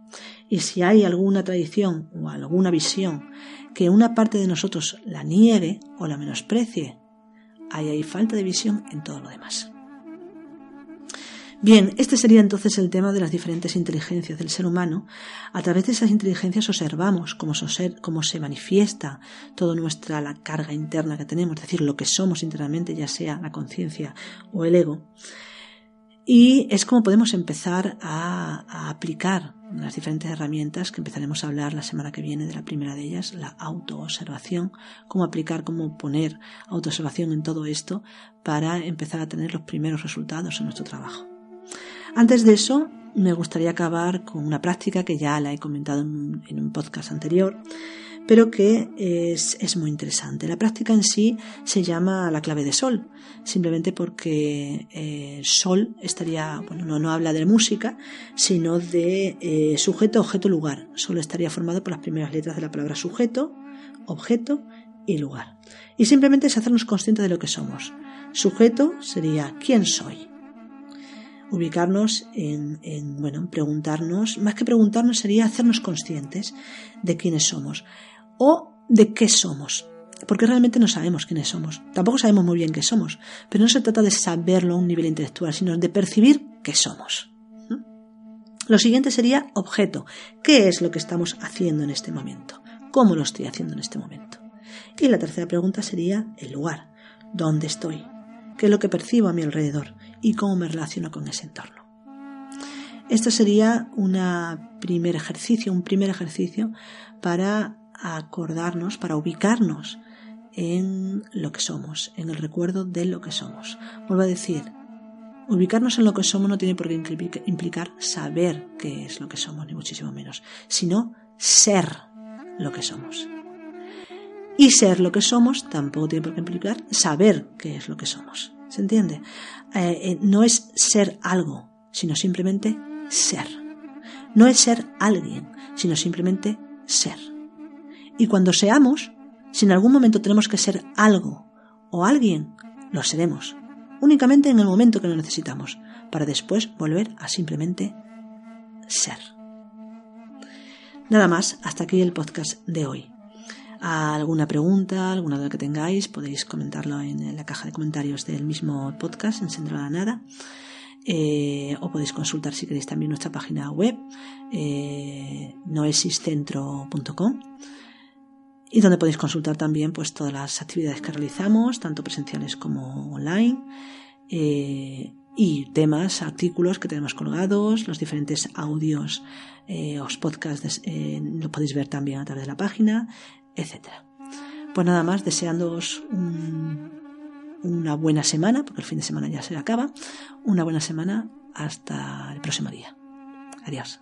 Y si hay alguna tradición o alguna visión que una parte de nosotros la niegue o la menosprecie, ahí hay falta de visión en todo lo demás. Bien, este sería entonces el tema de las diferentes inteligencias del ser humano. A través de esas inteligencias observamos cómo, se manifiesta toda nuestra la carga interna que tenemos, es decir, lo que somos internamente, ya sea la conciencia o el ego Y es como podemos empezar a, a, aplicar las diferentes herramientas que empezaremos a hablar la semana que viene de la primera de ellas, la autoobservación, cómo aplicar, cómo poner autoobservación en todo esto para empezar a tener los primeros resultados en nuestro trabajo. Antes de eso, me gustaría acabar con una práctica que ya la he comentado en, un podcast anterior, pero que es, es, muy interesante. La práctica en sí se llama la clave de sol, simplemente porque eh, sol estaría, bueno, no, no, habla de música, sino de eh, sujeto, objeto, lugar. Sol estaría formado por las primeras letras de la palabra sujeto, objeto y lugar. Y simplemente es hacernos conscientes de lo que somos. Sujeto sería quién soy ubicarnos en, en, bueno, preguntarnos, más que preguntarnos sería hacernos conscientes de quiénes somos o de qué somos. Porque realmente no sabemos quiénes somos. Tampoco sabemos muy bien qué somos. Pero no se trata de saberlo a un nivel intelectual, sino de percibir qué somos. Lo siguiente sería objeto. ¿Qué es lo que estamos haciendo en este momento? ¿Cómo lo estoy haciendo en este momento? Y la tercera pregunta sería el lugar. ¿Dónde estoy? ¿Qué es lo que percibo a mi alrededor? ¿Y cómo me relaciono con ese entorno? Esto sería un primer ejercicio, un primer ejercicio para acordarnos, para ubicarnos en lo que somos, en el recuerdo de lo que somos. Vuelvo a decir, ubicarnos en lo que somos no tiene por qué implicar saber qué es lo que somos, ni muchísimo menos, sino ser lo que somos. Y ser lo que somos tampoco tiene por qué implicar saber qué es lo que somos. ¿Se entiende? Eh, eh, no es ser algo, sino simplemente ser. No es ser alguien, sino simplemente ser. Y cuando seamos, si en algún momento tenemos que ser algo o alguien, lo seremos, únicamente en el momento que lo necesitamos, para después volver a simplemente ser. Nada más, hasta aquí el podcast de hoy. ¿Alguna pregunta, alguna duda que tengáis? Podéis comentarlo en la caja de comentarios del mismo podcast, en Sendero la Nada. Eh, o podéis consultar si queréis también nuestra página web, eh, noesiscentro.com y donde podéis consultar también pues todas las actividades que realizamos, tanto presenciales como online, eh, y temas, artículos que tenemos colgados, los diferentes audios, eh, podcasts, eh, lo podéis ver también a través de la página, etc. Pues nada más, deseándoos una buena semana, porque el fin de semana ya se acaba, una buena semana hasta el próximo día. Adiós.